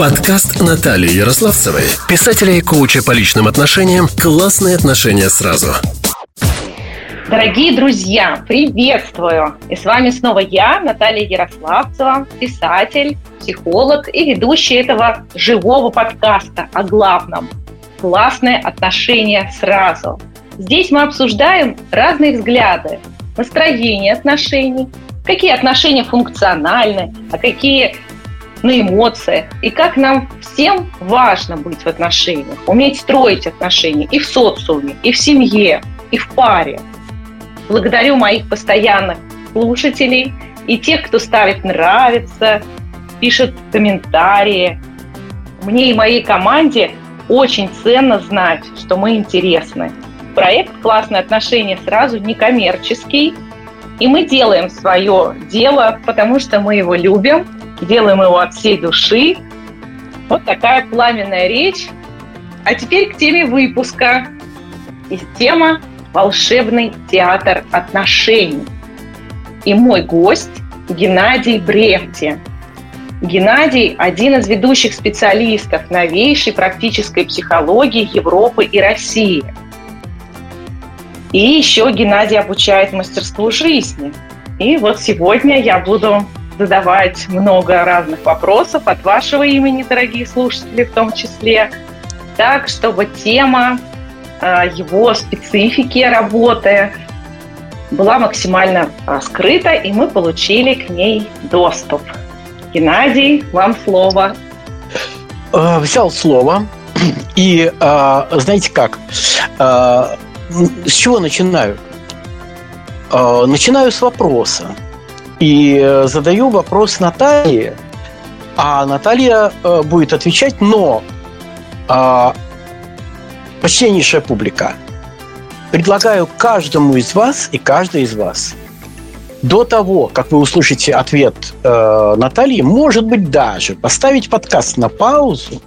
Подкаст Натальи Ярославцевой, писателя и коуча по личным отношениям «Классные отношения сразу». Дорогие друзья, приветствую! И с вами снова я, Наталья Ярославцева, писатель, психолог и ведущий этого живого подкаста о главном – классные отношения сразу. Здесь мы обсуждаем разные взгляды, настроение отношений, какие отношения функциональны, а какие на эмоциях, и как нам всем важно быть в отношениях, уметь строить отношения и в социуме, и в семье, и в паре. Благодарю моих постоянных слушателей и тех, кто ставит «нравится», пишет комментарии. Мне и моей команде очень ценно знать, что мы интересны. Проект «Классные отношения» сразу некоммерческий, и мы делаем свое дело, потому что мы его любим – делаем его от всей души. Вот такая пламенная речь. А теперь к теме выпуска. И тема «Волшебный театр отношений». И мой гость Геннадий Брехти. Геннадий – один из ведущих специалистов новейшей практической психологии Европы и России. И еще Геннадий обучает мастерству жизни. И вот сегодня я буду задавать много разных вопросов от вашего имени, дорогие слушатели, в том числе, так, чтобы тема э, его специфики работы была максимально раскрыта, и мы получили к ней доступ. Геннадий, вам слово. Э, взял слово. И э, знаете как? С чего начинаю? Начинаю с вопроса. И э, задаю вопрос Наталье, а Наталья э, будет отвечать, но э, почтеннейшая публика, предлагаю каждому из вас и каждой из вас до того, как вы услышите ответ э, Натальи, может быть, даже поставить подкаст на паузу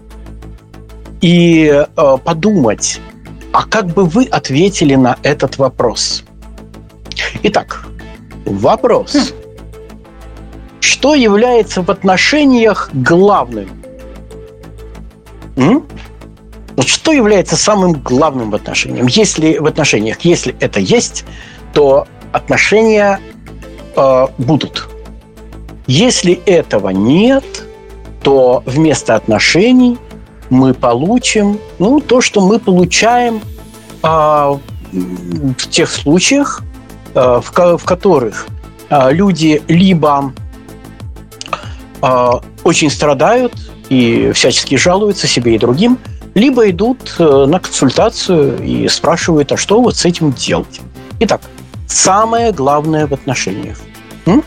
и э, подумать, а как бы вы ответили на этот вопрос? Итак, вопрос. Хм что является в отношениях главным? М? Вот что является самым главным в отношениях? Если в отношениях, если это есть, то отношения э, будут. Если этого нет, то вместо отношений мы получим ну, то, что мы получаем э, в тех случаях, э, в, в которых э, люди либо а, очень страдают и всячески жалуются себе и другим, либо идут э, на консультацию и спрашивают, а что вот с этим делать. Итак, самое главное в отношениях. М?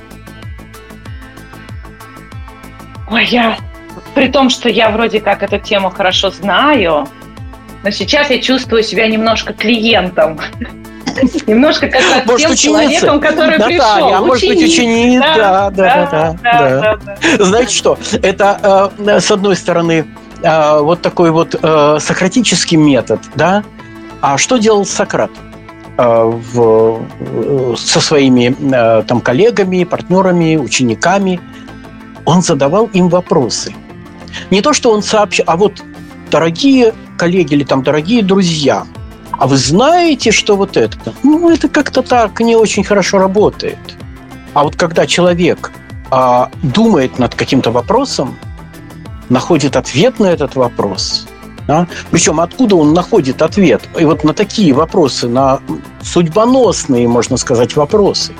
Ой, я... При том, что я вроде как эту тему хорошо знаю, но сейчас я чувствую себя немножко клиентом. Немножко как с тем человеком, который пришел. А может быть, ученик. Да, да, да. Знаете что? Это, э, с одной стороны, э, вот такой вот э, сократический метод, да? А что делал Сократ? В, со своими там коллегами, партнерами, учениками. Он задавал им вопросы. Не то, что он сообщил, а вот дорогие коллеги или там дорогие друзья, а вы знаете, что вот это? Ну, это как-то так не очень хорошо работает. А вот когда человек а, думает над каким-то вопросом, находит ответ на этот вопрос, да? причем откуда он находит ответ? И вот на такие вопросы, на судьбоносные, можно сказать, вопросы.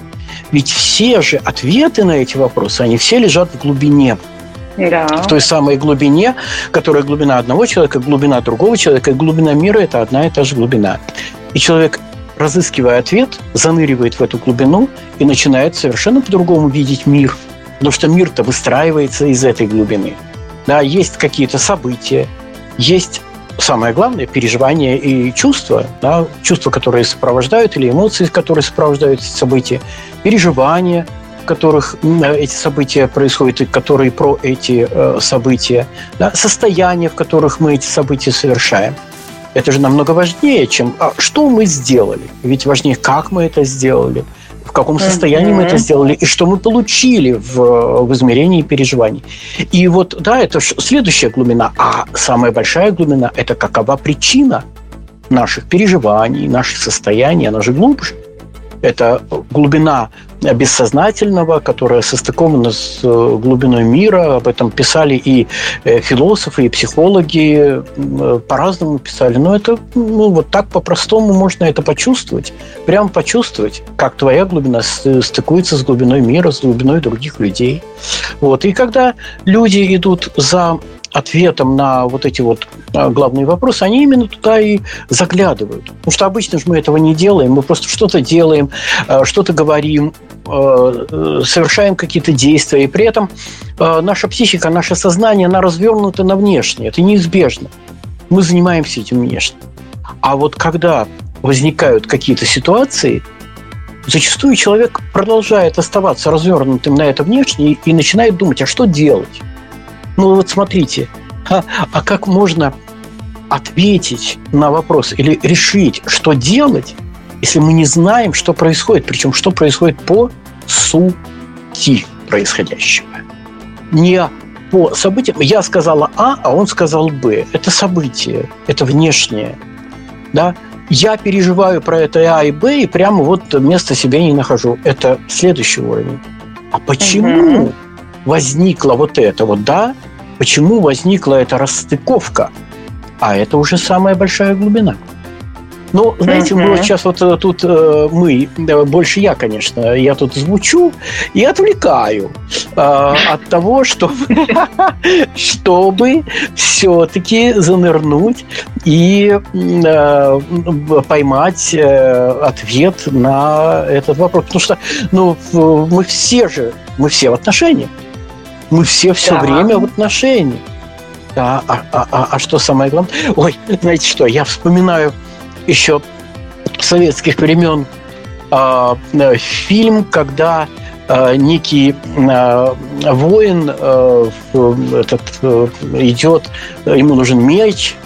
Ведь все же ответы на эти вопросы, они все лежат в глубине да. в той самой глубине, которая глубина одного человека, глубина другого человека, и глубина мира – это одна и та же глубина. И человек, разыскивая ответ, заныривает в эту глубину и начинает совершенно по-другому видеть мир. Потому что мир-то выстраивается из этой глубины. Да, есть какие-то события, есть самое главное, переживания и чувства, да, чувства, которые сопровождают, или эмоции, которые сопровождают события, переживания – которых эти события происходят, и которые про эти э, события, да, состояния, в которых мы эти события совершаем. Это же намного важнее, чем а, что мы сделали. Ведь важнее, как мы это сделали, в каком состоянии mm-hmm. мы это сделали, и что мы получили в, в измерении переживаний. И вот, да, это следующая глубина. А самая большая глубина – это какова причина наших переживаний, наших состояний, она же глубже. Это глубина бессознательного, которая состыкована с э, глубиной мира. Об этом писали и э, философы, и психологи. Э, по-разному писали. Но это ну, вот так по-простому можно это почувствовать. Прямо почувствовать, как твоя глубина стыкуется с глубиной мира, с глубиной других людей. Вот. И когда люди идут за ответом на вот эти вот а, главные вопросы, они именно туда и заглядывают. Потому что обычно же мы этого не делаем, мы просто что-то делаем, а, что-то говорим, а, совершаем какие-то действия, и при этом наша психика, наше сознание, она развернута на внешнее, это неизбежно. Мы занимаемся этим внешне. А вот когда возникают какие-то ситуации, зачастую человек продолжает оставаться развернутым на это внешнее и начинает думать, а что делать? Ну вот смотрите, а, а как можно ответить на вопрос или решить, что делать, если мы не знаем, что происходит, причем что происходит по сути происходящего. Не по событиям. Я сказала А, а он сказал Б. Это событие, это внешнее. Да? Я переживаю про это А и Б, и прямо вот место себе не нахожу. Это следующий уровень. А почему угу. возникло вот это вот, да? Почему возникла эта расстыковка? А это уже самая большая глубина. Ну, знаете, мы вот сейчас вот э, тут э, мы, больше я, конечно, я тут звучу и отвлекаю э, от того, чтобы, чтобы все-таки занырнуть и э, поймать э, ответ на этот вопрос. Потому что, ну, мы все же, мы все в отношениях. Мы все все да. время в отношениях. А, а, а, а, а что самое главное? Ой, знаете что, я вспоминаю еще советских времен а, э, фильм, когда э, некий э, воин э, этот, э, идет, ему нужен меч,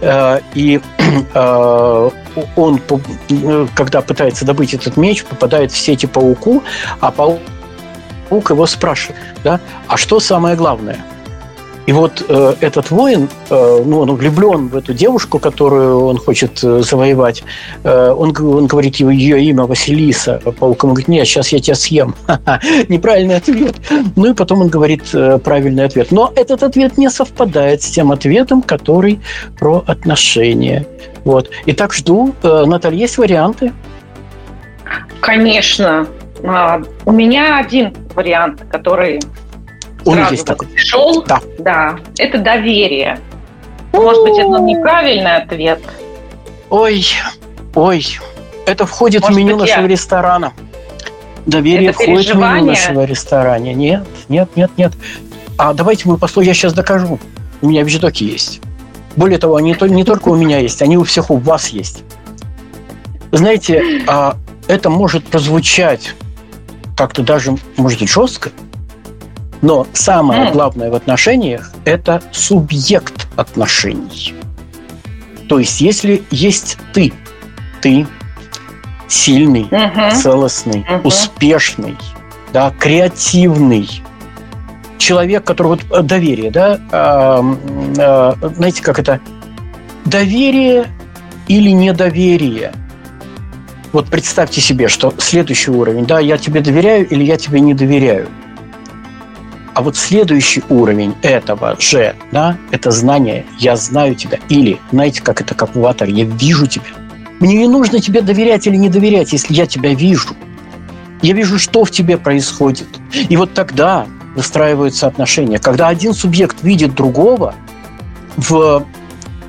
э, и э, он, когда пытается добыть этот меч, попадает в сети пауку, а паук Паук его спрашивает, да, а что самое главное? И вот э, этот воин, э, ну, он влюблен в эту девушку, которую он хочет э, завоевать. Э, он, он говорит его, ее имя Василиса. Паук ему говорит, нет, сейчас я тебя съем. Неправильный ответ. Ну и потом он говорит э, правильный ответ. Но этот ответ не совпадает с тем ответом, который про отношения. Вот. Итак, жду. Э, Наталья, есть варианты? Конечно. А, у меня один вариант, который Он сразу есть такой. пришел. Да. да. Это доверие. Может быть, это неправильный ответ. Ой, ой. Это входит Может в меню нашего я... ресторана. Доверие это входит в меню нашего ресторана. Нет, нет, нет, нет. А давайте мы послушаем, я сейчас докажу. У меня вещдоки есть. Более того, они не только у меня есть, они у всех у вас есть. Знаете, а, это может прозвучать как-то даже, может быть, жестко, но самое главное в отношениях – это субъект отношений. То есть, если есть ты, ты сильный, uh целостный, uh успешный, да, креативный, человек, который вот э, доверие, да, э, э, знаете, как это доверие или недоверие – вот представьте себе, что следующий уровень, да, я тебе доверяю или я тебе не доверяю. А вот следующий уровень этого же, да, это знание, я знаю тебя. Или, знаете, как это, как в я вижу тебя. Мне не нужно тебе доверять или не доверять, если я тебя вижу. Я вижу, что в тебе происходит. И вот тогда выстраиваются отношения. Когда один субъект видит другого в,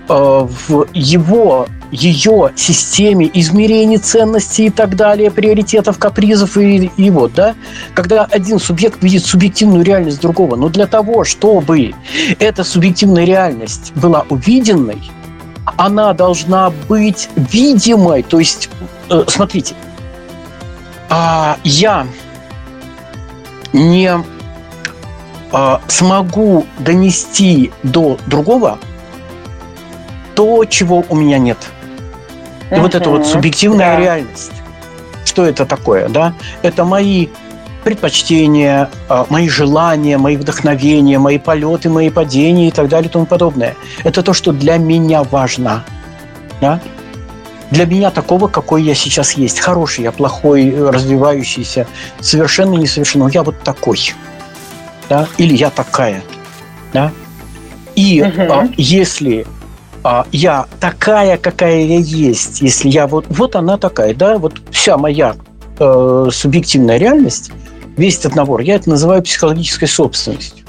э, в его ее системе измерений ценностей и так далее, приоритетов, капризов и, и вот, да, когда один субъект видит субъективную реальность другого, но для того, чтобы эта субъективная реальность была увиденной, она должна быть видимой. То есть, э, смотрите, э, я не э, смогу донести до другого то, чего у меня нет – и вот эта вот субъективная да. реальность, что это такое, да? Это мои предпочтения, а, мои желания, мои вдохновения, мои полеты, мои падения и так далее и тому подобное. Это то, что для меня важно. Да? Для меня такого, какой я сейчас есть. Хороший я, плохой, развивающийся, совершенно несовершенный. Я вот такой. Да? Или я такая. Да? И угу. если я такая, какая я есть, если я вот, вот она такая, да, вот вся моя э, субъективная реальность, весь этот набор, я это называю психологической собственностью.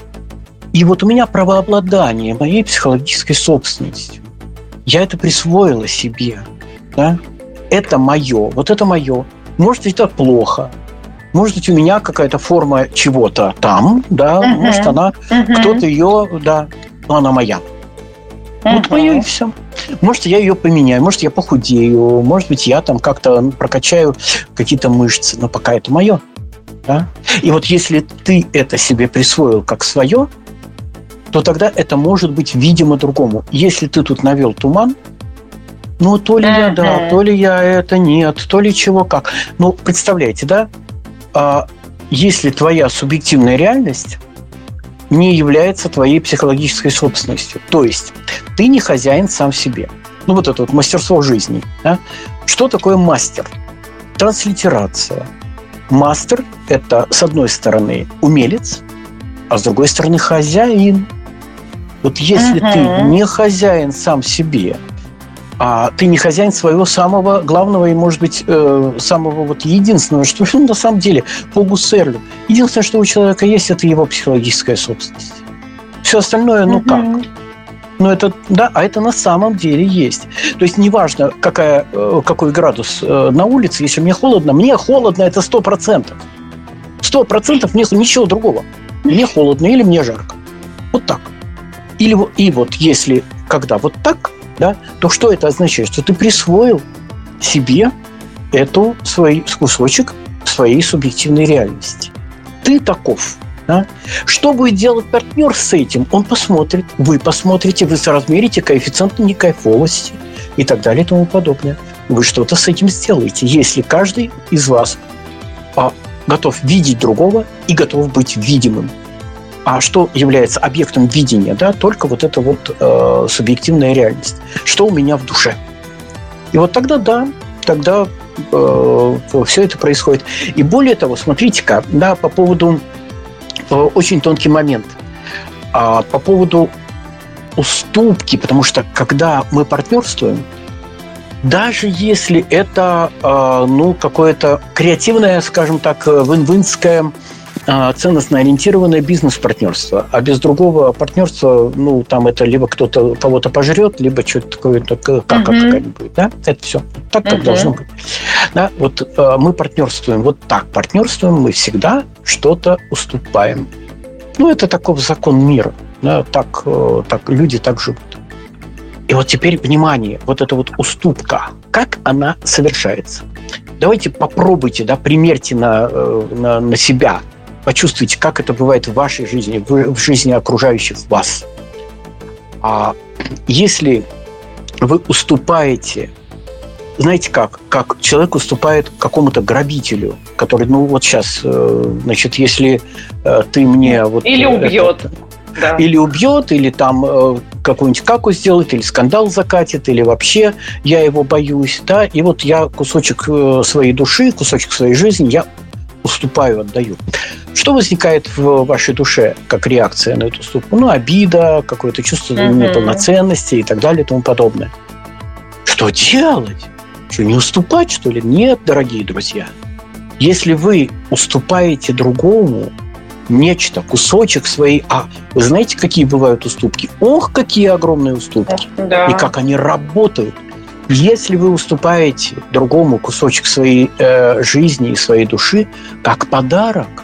И вот у меня правообладание моей психологической собственностью. Я это присвоила себе. Да? Это мое. Вот это мое. Может быть, это плохо. Может быть, у меня какая-то форма чего-то там, да, uh-huh. может, она, uh-huh. кто-то ее, да, но она моя. Вот мое и все. Может, я ее поменяю, может, я похудею, может быть, я там как-то прокачаю какие-то мышцы, но пока это мое. Да? И вот если ты это себе присвоил как свое, то тогда это может быть видимо другому. Если ты тут навел туман, ну, то ли я да, то ли я это нет, то ли чего как. Ну, представляете, да? А, если твоя субъективная реальность не является твоей психологической собственностью, то есть ты не хозяин сам себе. Ну, вот это вот мастерство жизни. Да? Что такое мастер? Транслитерация – Мастер – это, с одной стороны, умелец, а с другой стороны, хозяин. Вот если uh-huh. ты не хозяин сам себе, а ты не хозяин своего самого главного и, может быть, э, самого вот единственного, что ну, на самом деле по гусерлю. Единственное, что у человека есть, это его психологическая собственность. Все остальное, ну uh-huh. как? Но это, да, а это на самом деле есть. То есть неважно, какая, э, какой градус э, на улице, если мне холодно, мне холодно это сто процентов. Сто процентов мне ничего другого. Мне холодно или мне жарко. Вот так. Или, и вот если, когда вот так, да, то что это означает? Что ты присвоил себе эту свой кусочек своей субъективной реальности. Ты таков. Да? Что будет делать партнер с этим? Он посмотрит, вы посмотрите, вы соразмерите коэффициент некайфовости и так далее и тому подобное. Вы что-то с этим сделаете, если каждый из вас а, готов видеть другого и готов быть видимым. А что является объектом видения? Да? Только вот эта вот э, субъективная реальность. Что у меня в душе? И вот тогда да, тогда э, все это происходит. И более того, смотрите-ка, да, по поводу Э, очень тонкий момент. А по поводу уступки, потому что когда мы партнерствуем, даже если это э, ну, какое-то креативное, скажем так, вин-винское э, ценностно ориентированное бизнес-партнерство. А без другого партнерства, ну, там это либо кто-то кого-то пожрет, либо что-то такое, кака uh-huh. какая-нибудь, да? Это все. Так, как uh-huh. должно быть. Да? Вот э, мы партнерствуем, вот так партнерствуем, мы всегда что-то уступаем. Ну, это такой закон мира. Да? Так, э, так люди так живут. И вот теперь, внимание, вот эта вот уступка, как она совершается? Давайте попробуйте, да, примерьте на, э, на, на себя, почувствуйте, как это бывает в вашей жизни, в, жизни окружающих вас. А если вы уступаете знаете как? Как человек уступает какому-то грабителю, который, ну вот сейчас, э, значит, если э, ты мне вот... Или убьет. Это, да. Или убьет, или там э, какую-нибудь каку сделает, или скандал закатит, или вообще я его боюсь, да, и вот я кусочек своей души, кусочек своей жизни я уступаю, отдаю. Что возникает в вашей душе как реакция на эту уступку? Ну, обида, какое-то чувство uh-huh. неполноценности и так далее и тому подобное. Что делать? Что, не уступать, что ли? Нет, дорогие друзья. Если вы уступаете другому нечто, кусочек своей... А вы знаете, какие бывают уступки? Ох, какие огромные уступки. Да. И как они работают. Если вы уступаете другому кусочек своей э, жизни и своей души, как подарок,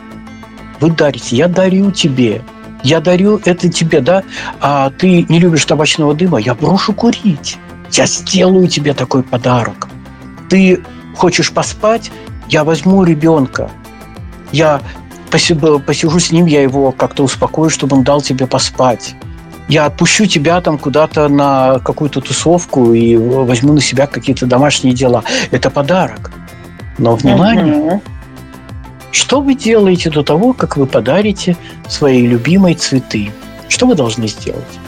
вы дарите. Я дарю тебе. Я дарю это тебе, да? А ты не любишь табачного дыма? Я брошу курить. Я сделаю тебе такой подарок ты хочешь поспать, я возьму ребенка, я посижу с ним, я его как-то успокою, чтобы он дал тебе поспать. Я отпущу тебя там куда-то на какую-то тусовку и возьму на себя какие-то домашние дела. Это подарок. Но внимание! Угу. Что вы делаете до того, как вы подарите своей любимой цветы? Что вы должны сделать?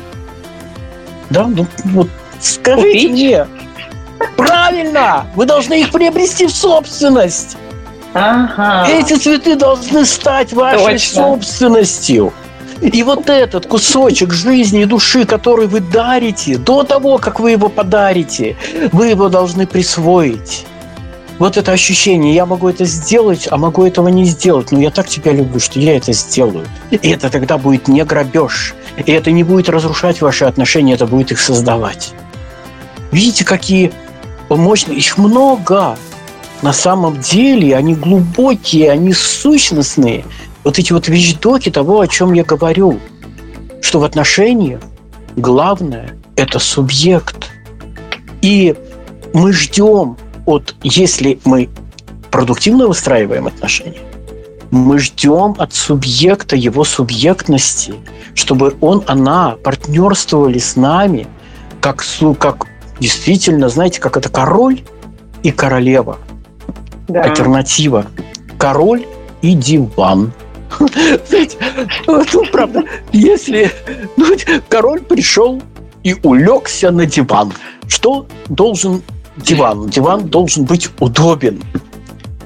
Да, ну вот скажите Купить? мне. Правильно! Вы должны их приобрести в собственность. Ага. Эти цветы должны стать вашей Точно. собственностью. И вот этот кусочек жизни и души, который вы дарите, до того, как вы его подарите, вы его должны присвоить. Вот это ощущение, я могу это сделать, а могу этого не сделать, но я так тебя люблю, что я это сделаю. И это тогда будет не грабеж. И это не будет разрушать ваши отношения, это будет их создавать. Видите, какие мощные, их много. На самом деле они глубокие, они сущностные – вот эти вот вещдоки того, о чем я говорю, что в отношениях главное – это субъект. И мы ждем от, если мы продуктивно выстраиваем отношения, мы ждем от субъекта его субъектности, чтобы он, она партнерствовали с нами, как, как действительно, знаете, как это король и королева. Да. Альтернатива. Король и диван. Знаете, ну, правда, если ну, король пришел и улегся на диван, что должен диван? Диван должен быть удобен.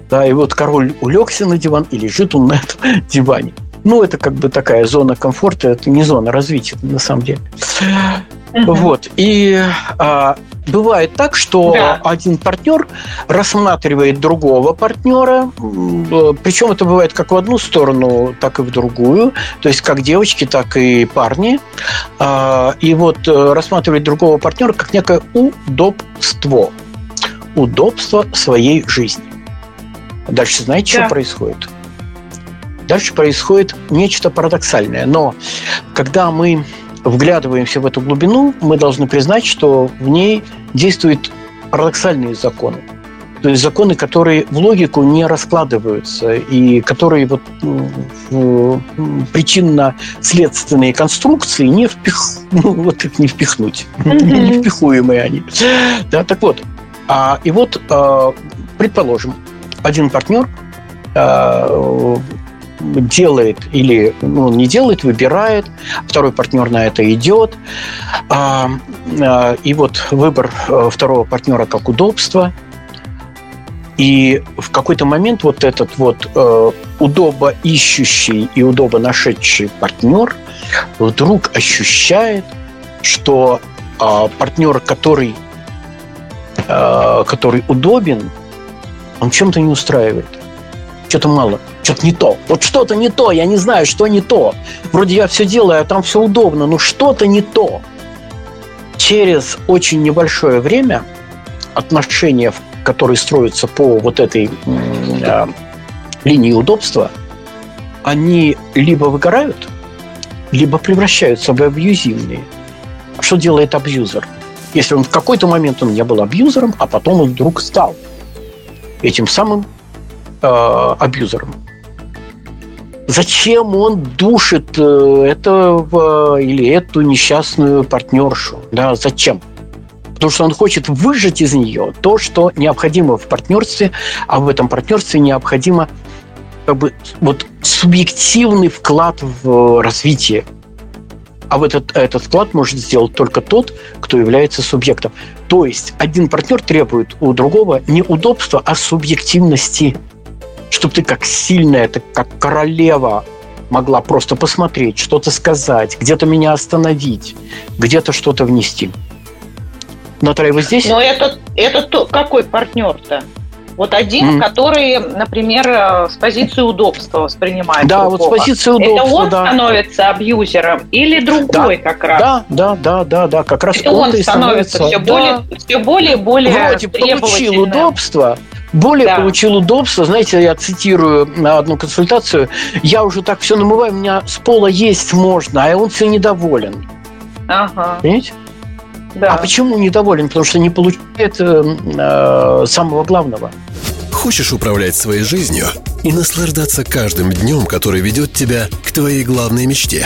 Да, и вот король улегся на диван и лежит он на этом диване. Ну, это как бы такая зона комфорта, это не зона развития, на самом деле. Uh-huh. Вот. И а, бывает так, что да. один партнер рассматривает другого партнера, причем это бывает как в одну сторону, так и в другую, то есть как девочки, так и парни. А, и вот э, рассматривает другого партнера как некое удобство. Удобство своей жизни. Дальше знаете, да. что происходит? Дальше происходит нечто парадоксальное. Но когда мы вглядываемся в эту глубину, мы должны признать, что в ней действуют парадоксальные законы. То есть законы, которые в логику не раскладываются и которые вот в причинно-следственные конструкции не впих... ну, вот их не впихнуть. Mm-hmm. Не впихуемые они. Да, так вот. А, и вот, а, предположим, один партнер а, делает или ну, не делает, выбирает, второй партнер на это идет. А, а, и вот выбор э, второго партнера как удобство. И в какой-то момент вот этот вот э, удобо ищущий и удобо нашедший партнер вдруг ощущает, что э, партнер, который, э, который удобен, он чем-то не устраивает. Что-то мало что-то не то. Вот что-то не то, я не знаю, что не то. Вроде я все делаю, а там все удобно, но что-то не то. Через очень небольшое время отношения, которые строятся по вот этой э, линии удобства, они либо выгорают, либо превращаются в абьюзивные. Что делает абьюзер? Если он в какой-то момент он не был абьюзером, а потом он вдруг стал этим самым э, абьюзером. Зачем он душит э, этого или эту несчастную партнершу? Да, зачем? Потому что он хочет выжать из нее то, что необходимо в партнерстве, а в этом партнерстве необходимо как бы, вот, субъективный вклад в развитие. А в этот, этот вклад может сделать только тот, кто является субъектом. То есть один партнер требует у другого не удобства, а субъективности – чтобы ты как сильная, ты как королева могла просто посмотреть, что-то сказать, где-то меня остановить, где-то что-то внести. Наталья, вы здесь? Но это, это то, какой партнер-то? Вот один, mm. который, например, э, с позиции удобства воспринимает. Да, другого. вот с позиции удобства. Это он да. становится абьюзером или другой да, как раз? Да, да, да, да, да, как раз это он, он становится, становится все да. более, все более, более Вроде получил удобство, более да. получил удобство. Знаете, я цитирую на одну консультацию. Я уже так все намываю, у меня с пола есть можно, а он все недоволен. Ага. Понимаете? Да. А почему недоволен? Потому что не получает э, э, самого главного. Хочешь управлять своей жизнью и наслаждаться каждым днем, который ведет тебя к твоей главной мечте?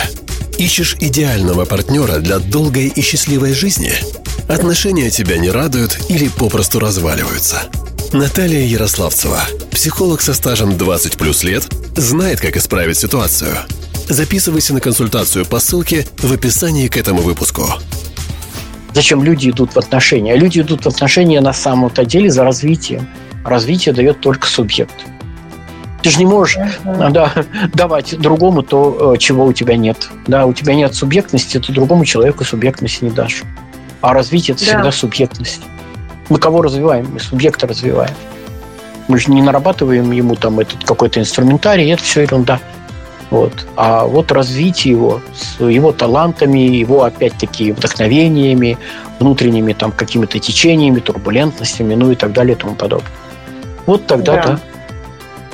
Ищешь идеального партнера для долгой и счастливой жизни? Отношения тебя не радуют или попросту разваливаются – Наталья Ярославцева, психолог со стажем 20 плюс лет, знает, как исправить ситуацию. Записывайся на консультацию по ссылке в описании к этому выпуску. Зачем люди идут в отношения? Люди идут в отношения на самом-то деле за развитием. Развитие дает только субъект. Ты же не можешь да, давать другому то, э, чего у тебя нет. Да, у тебя нет субъектности, ты другому человеку субъектности не дашь. А развитие – это да. всегда субъектность. Мы кого развиваем? Мы субъекта развиваем. Мы же не нарабатываем ему там этот какой-то инструментарий, это все ерунда. Вот. А вот развитие его с его талантами, его, опять-таки, вдохновениями, внутренними там какими-то течениями, турбулентностями, ну и так далее и тому подобное. Вот тогда, да. да.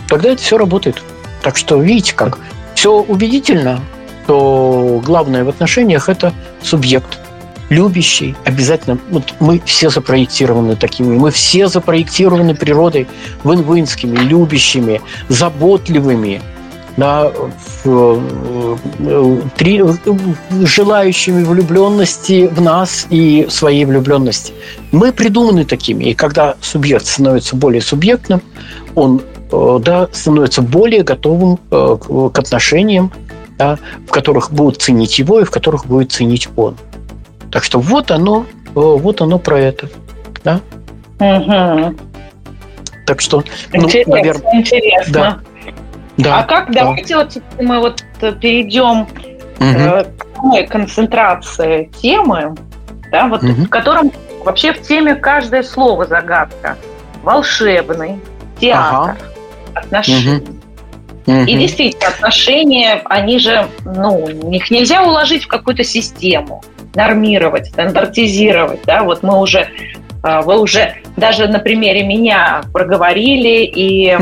Тогда это все работает. Так что видите, как все убедительно, то главное в отношениях – это субъект – любящий, обязательно, вот мы все запроектированы такими, мы все запроектированы природой вин-винскими, любящими, заботливыми, да, три, желающими влюбленности в нас и своей влюбленности. Мы придуманы такими, и когда субъект становится более субъектным, он э, да, становится более готовым э, к отношениям, да, в которых будут ценить его и в которых будет ценить он. Так что вот оно, вот оно про это. Да? Угу. Так что, ну, интересно, наверное, интересно. Да. Да, а как да. давайте вот мы вот перейдем угу. к самой концентрации темы, да, вот угу. в котором вообще в теме каждое слово загадка. Волшебный, театр, ага. отношения. Угу. И действительно, отношения, они же, ну, их нельзя уложить в какую-то систему нормировать, стандартизировать. Да? Вот мы уже, а, вы уже даже на примере меня проговорили и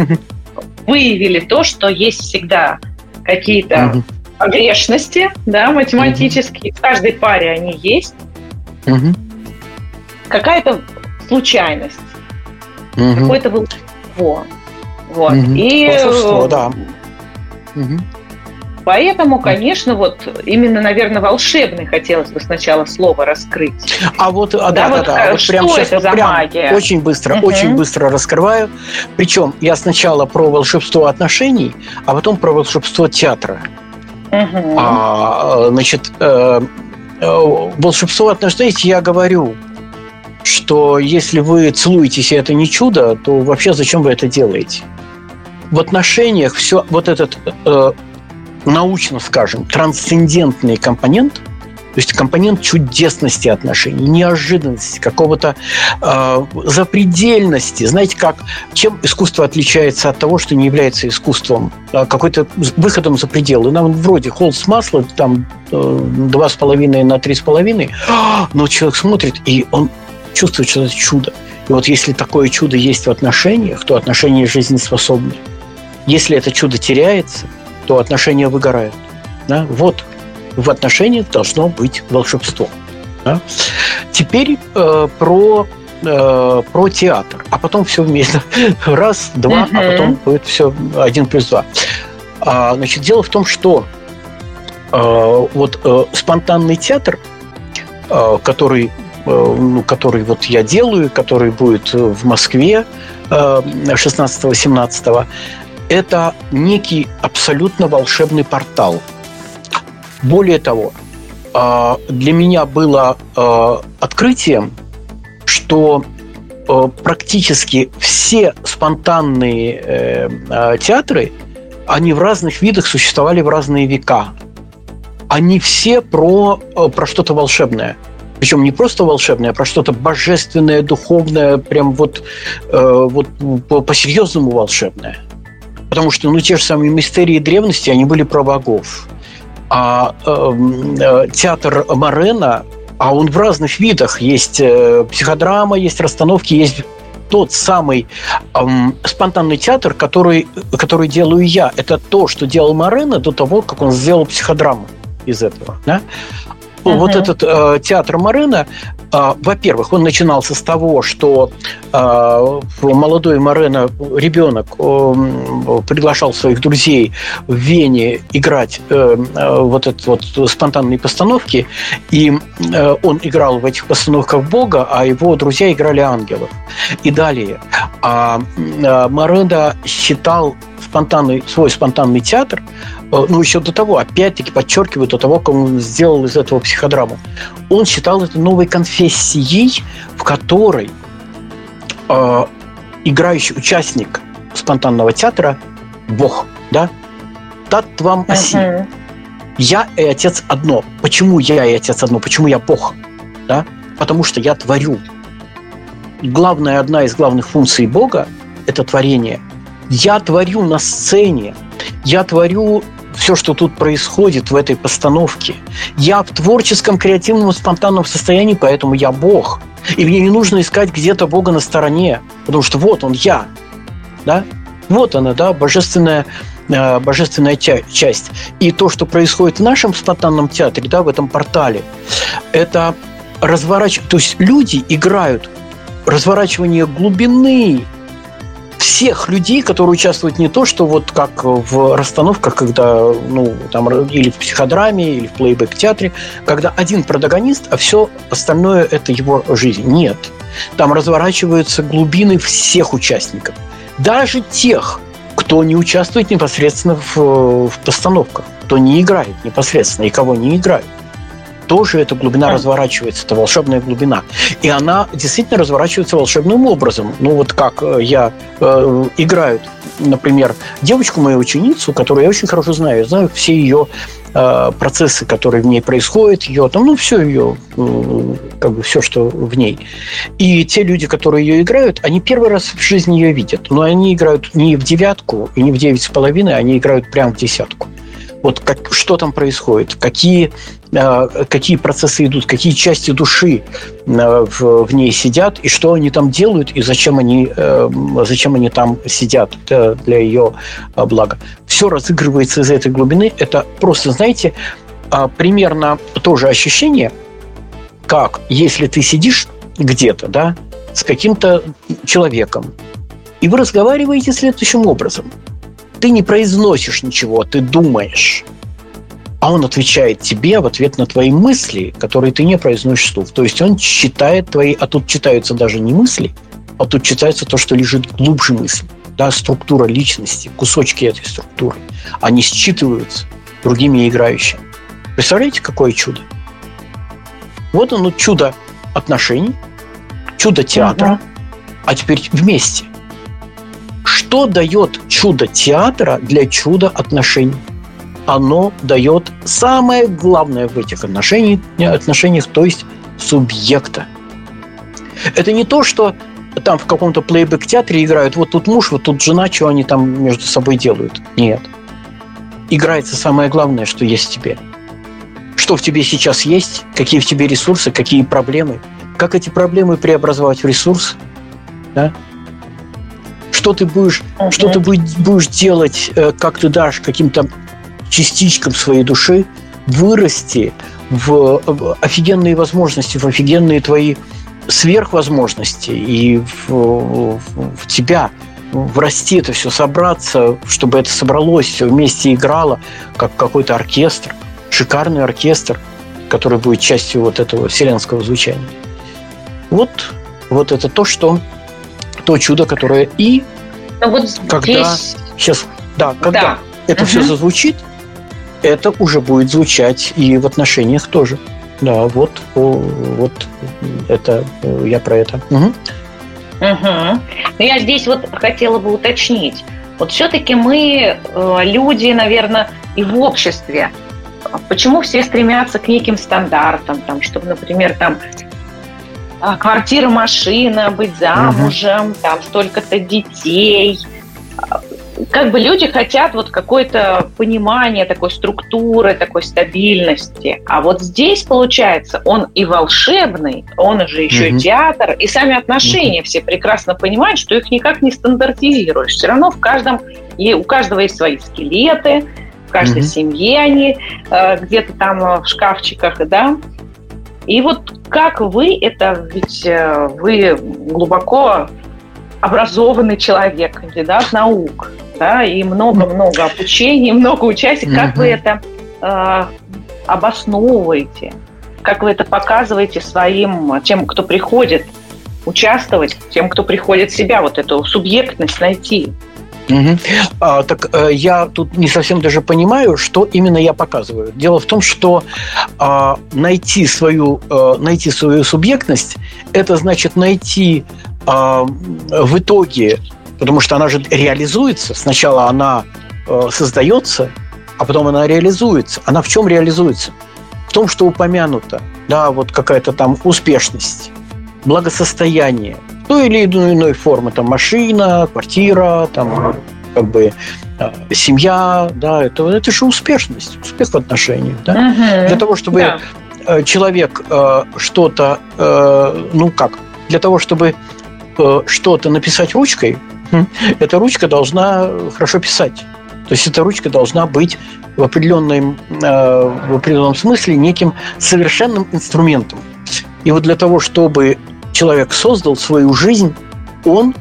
выявили то, что есть всегда какие-то погрешности да, математические. В каждой паре они есть. Какая-то случайность. Какое-то волшебство. Вот. И... Волшебство, да. Поэтому, конечно, вот именно, наверное, волшебный хотелось бы сначала слово раскрыть. А вот, а, да, да, вот, да, да. Вот что сейчас, это за прям магия? Очень быстро, угу. очень быстро раскрываю. Причем я сначала про волшебство отношений, а потом про волшебство театра. Угу. А, значит, э, э, волшебство отношений я говорю, что если вы целуетесь, и это не чудо, то вообще зачем вы это делаете? В отношениях все вот этот э, научно скажем, трансцендентный компонент, то есть компонент чудесности отношений, неожиданности, какого-то э, запредельности. Знаете, как чем искусство отличается от того, что не является искусством, э, какой-то выходом за пределы. Нам вроде холст масла, там э, два с половиной на три с половиной, но человек смотрит, и он чувствует, что это чудо. И вот если такое чудо есть в отношениях, то отношения жизнеспособны. Если это чудо теряется – то отношения выгорают. Да? Вот в отношениях должно быть волшебство. Да? Теперь э, про э, про театр, а потом все вместе. Раз, два, uh-huh. а потом будет все один плюс два. А, значит, дело в том, что э, вот э, спонтанный театр, э, который, э, ну, который вот я делаю, который будет в Москве э, 16-17, это некий абсолютно волшебный портал. Более того, а, для меня было а, открытием, что а, практически все спонтанные э, театры, они в разных видах существовали в разные века. Они все про, про что-то волшебное. Причем не просто волшебное, а про что-то божественное, духовное, прям вот, э, вот по-серьезному волшебное. Потому что, ну, те же самые мистерии древности, они были про богов. А эм, э, театр Марена, а он в разных видах. Есть э, психодрама, есть расстановки, есть тот самый эм, спонтанный театр, который, который делаю я. Это то, что делал Марена до того, как он сделал психодраму из этого. Да? Uh-huh. Вот этот э, театр Марена, во-первых, он начинался с того, что а, молодой Морено, ребенок, приглашал своих друзей в Вене играть э, э, вот это вот спонтанные постановки, и э, он играл в этих постановках Бога, а его друзья играли ангелов. И далее. А Морено считал спонтанный, свой спонтанный театр, ну, еще до того, опять-таки, подчеркиваю, до того, как он сделал из этого психодраму. Он считал это новой конфессией, в которой э, играющий участник спонтанного театра – Бог, да? Тат вам оси. Uh-huh. Я и Отец одно. Почему я и Отец одно? Почему я Бог? Да? Потому что я творю. Главная, одна из главных функций Бога – это творение. Я творю на сцене. Я творю все, что тут происходит в этой постановке. Я в творческом, креативном, спонтанном состоянии, поэтому я Бог. И мне не нужно искать где-то Бога на стороне, потому что вот он я. Да? Вот она, да, божественная, э, божественная часть. И то, что происходит в нашем спонтанном театре, да, в этом портале, это разворачивание. То есть люди играют разворачивание глубины всех людей, которые участвуют не то, что вот как в расстановках, когда, ну, там, или в психодраме, или в плейбэк-театре, когда один протагонист, а все остальное – это его жизнь. Нет. Там разворачиваются глубины всех участников. Даже тех, кто не участвует непосредственно в, в постановках, кто не играет непосредственно и кого не играют тоже эта глубина разворачивается, это волшебная глубина. И она действительно разворачивается волшебным образом. Ну вот как э, я э, играю, например, девочку, мою ученицу, которую я очень хорошо знаю, я знаю все ее э, процессы, которые в ней происходят, ее там, ну, все ее, э, как бы все, что в ней. И те люди, которые ее играют, они первый раз в жизни ее видят. Но они играют не в девятку и не в девять с половиной, они играют прямо в десятку вот как, что там происходит, какие, э, какие процессы идут, какие части души э, в, в ней сидят, и что они там делают, и зачем они, э, зачем они там сидят для, для ее блага. Все разыгрывается из этой глубины. Это просто, знаете, примерно тоже ощущение, как если ты сидишь где-то, да, с каким-то человеком, и вы разговариваете следующим образом – ты не произносишь ничего, ты думаешь. А он отвечает тебе в ответ на твои мысли, которые ты не произносишь вслух. То есть он читает твои... А тут читаются даже не мысли, а тут читается то, что лежит глубже мысли. Да, структура личности, кусочки этой структуры. Они считываются другими играющими. Представляете, какое чудо? Вот оно чудо отношений, чудо театра, угу. а теперь вместе. Что дает чудо театра для чуда отношений? Оно дает самое главное в этих отношениях, отношениях то есть субъекта. Это не то, что там в каком-то плейбэк-театре играют, вот тут муж, вот тут жена, что они там между собой делают. Нет. Играется самое главное, что есть в тебе. Что в тебе сейчас есть, какие в тебе ресурсы, какие проблемы. Как эти проблемы преобразовать в ресурс, да? Что ты будешь, uh-huh. что ты будешь делать, э, как ты дашь каким-то частичкам своей души вырасти в, в офигенные возможности, в офигенные твои сверхвозможности и в, в, в тебя врасти это все, собраться, чтобы это собралось, все вместе играло, как какой-то оркестр, шикарный оркестр, который будет частью вот этого вселенского звучания. Вот, вот это то, что то чудо, которое и но ну, вот когда здесь... сейчас, да, когда да. это угу. все зазвучит, это уже будет звучать и в отношениях тоже. Да, вот, вот это я про это. Угу. Угу. Я здесь вот хотела бы уточнить. Вот все-таки мы э, люди, наверное, и в обществе. Почему все стремятся к неким стандартам, там, чтобы, например, там квартира, машина, быть замужем, угу. там столько-то детей. Как бы люди хотят вот какое-то понимание такой структуры, такой стабильности. А вот здесь, получается, он и волшебный, он же еще угу. и театр, и сами отношения угу. все прекрасно понимают, что их никак не стандартизируешь. Все равно в каждом, и у каждого есть свои скелеты, в каждой угу. семье они э, где-то там в шкафчиках, да. И вот как вы это, ведь э, вы глубоко образованный человек, кандидат наук, да, и много-много обучений, много участий. Как вы это э, обосновываете? Как вы это показываете своим, тем, кто приходит участвовать, тем, кто приходит себя, вот эту субъектность найти? Угу. А, так э, я тут не совсем даже понимаю, что именно я показываю. Дело в том, что а, найти свою а, найти свою субъектность, это значит найти а, в итоге, потому что она же реализуется. Сначала она а, создается, а потом она реализуется. Она в чем реализуется? В том, что упомянуто, да, вот какая-то там успешность, благосостояние, той или иной формы, там машина, квартира, там как бы э, семья, да, это, это же успешность, успех в отношениях, да. Угу. Для того, чтобы да. Э, человек э, что-то, ну как, для того, чтобы что-то написать ручкой, эта ручка должна хорошо писать. То есть эта ручка должна быть в определенном, в определенном смысле неким совершенным инструментом. И вот для того, чтобы человек создал свою жизнь, он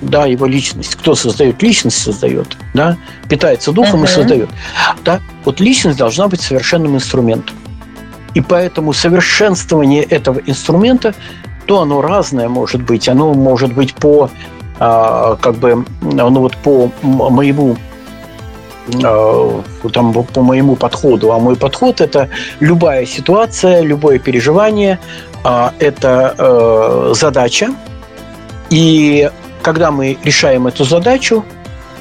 да, его личность. Кто создает личность, создает, да, питается духом uh-huh. и создает. Да, вот личность должна быть совершенным инструментом. И поэтому совершенствование этого инструмента, то оно разное может быть. Оно может быть по, а, как бы, ну вот по моему там, по моему подходу. А мой подход – это любая ситуация, любое переживание, а, это э, задача. И когда мы решаем эту задачу,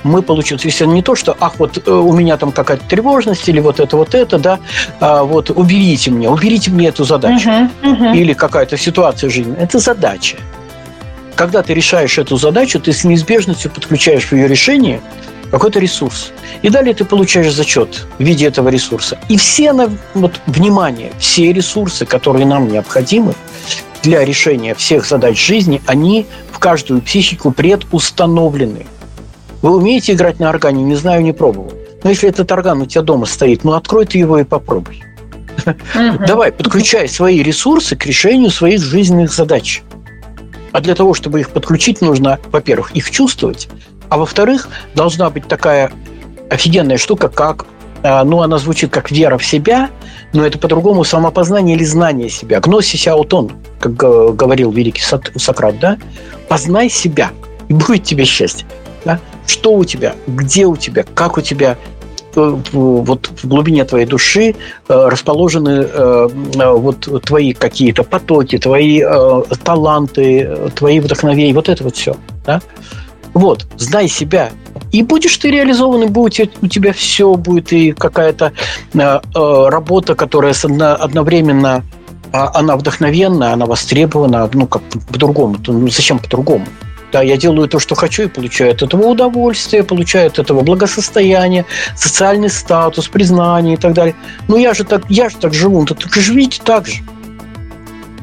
мы получим, если не то, что, ах, вот э, у меня там какая-то тревожность или вот это, вот это, да, а, вот уберите мне, уберите мне эту задачу. Uh-huh, uh-huh. Или какая-то ситуация жизни. Это задача. Когда ты решаешь эту задачу, ты с неизбежностью подключаешь в ее решение какой-то ресурс. И далее ты получаешь зачет в виде этого ресурса. И все, вот, внимание, все ресурсы, которые нам необходимы для решения всех задач жизни, они в каждую психику предустановлены. Вы умеете играть на органе? Не знаю, не пробовал. Но если этот орган у тебя дома стоит, ну открой ты его и попробуй. Давай, подключай свои ресурсы к решению своих жизненных задач. А для того, чтобы их подключить, нужно, во-первых, их чувствовать, а во-вторых, должна быть такая офигенная штука, как э, ну, она звучит как вера в себя, но это по-другому самопознание или знание себя. Гносис аутон, как говорил великий Сократ, да? Познай себя, и будет тебе счастье. Да? Что у тебя, где у тебя, как у тебя, э, вот в глубине твоей души э, расположены вот твои какие-то потоки, твои таланты, твои вдохновения, вот это вот все. Да? Вот, знай себя. И будешь ты реализованным, будет у тебя все, будет и какая-то э, э, работа, которая одновременно а, она вдохновенная, она востребована, ну, как по-другому. Ну, зачем по-другому? Да, я делаю то, что хочу, и получаю от этого удовольствие, получаю от этого благосостояние, социальный статус, признание и так далее. Ну, я же так, я же так живу, ну, так живите так же.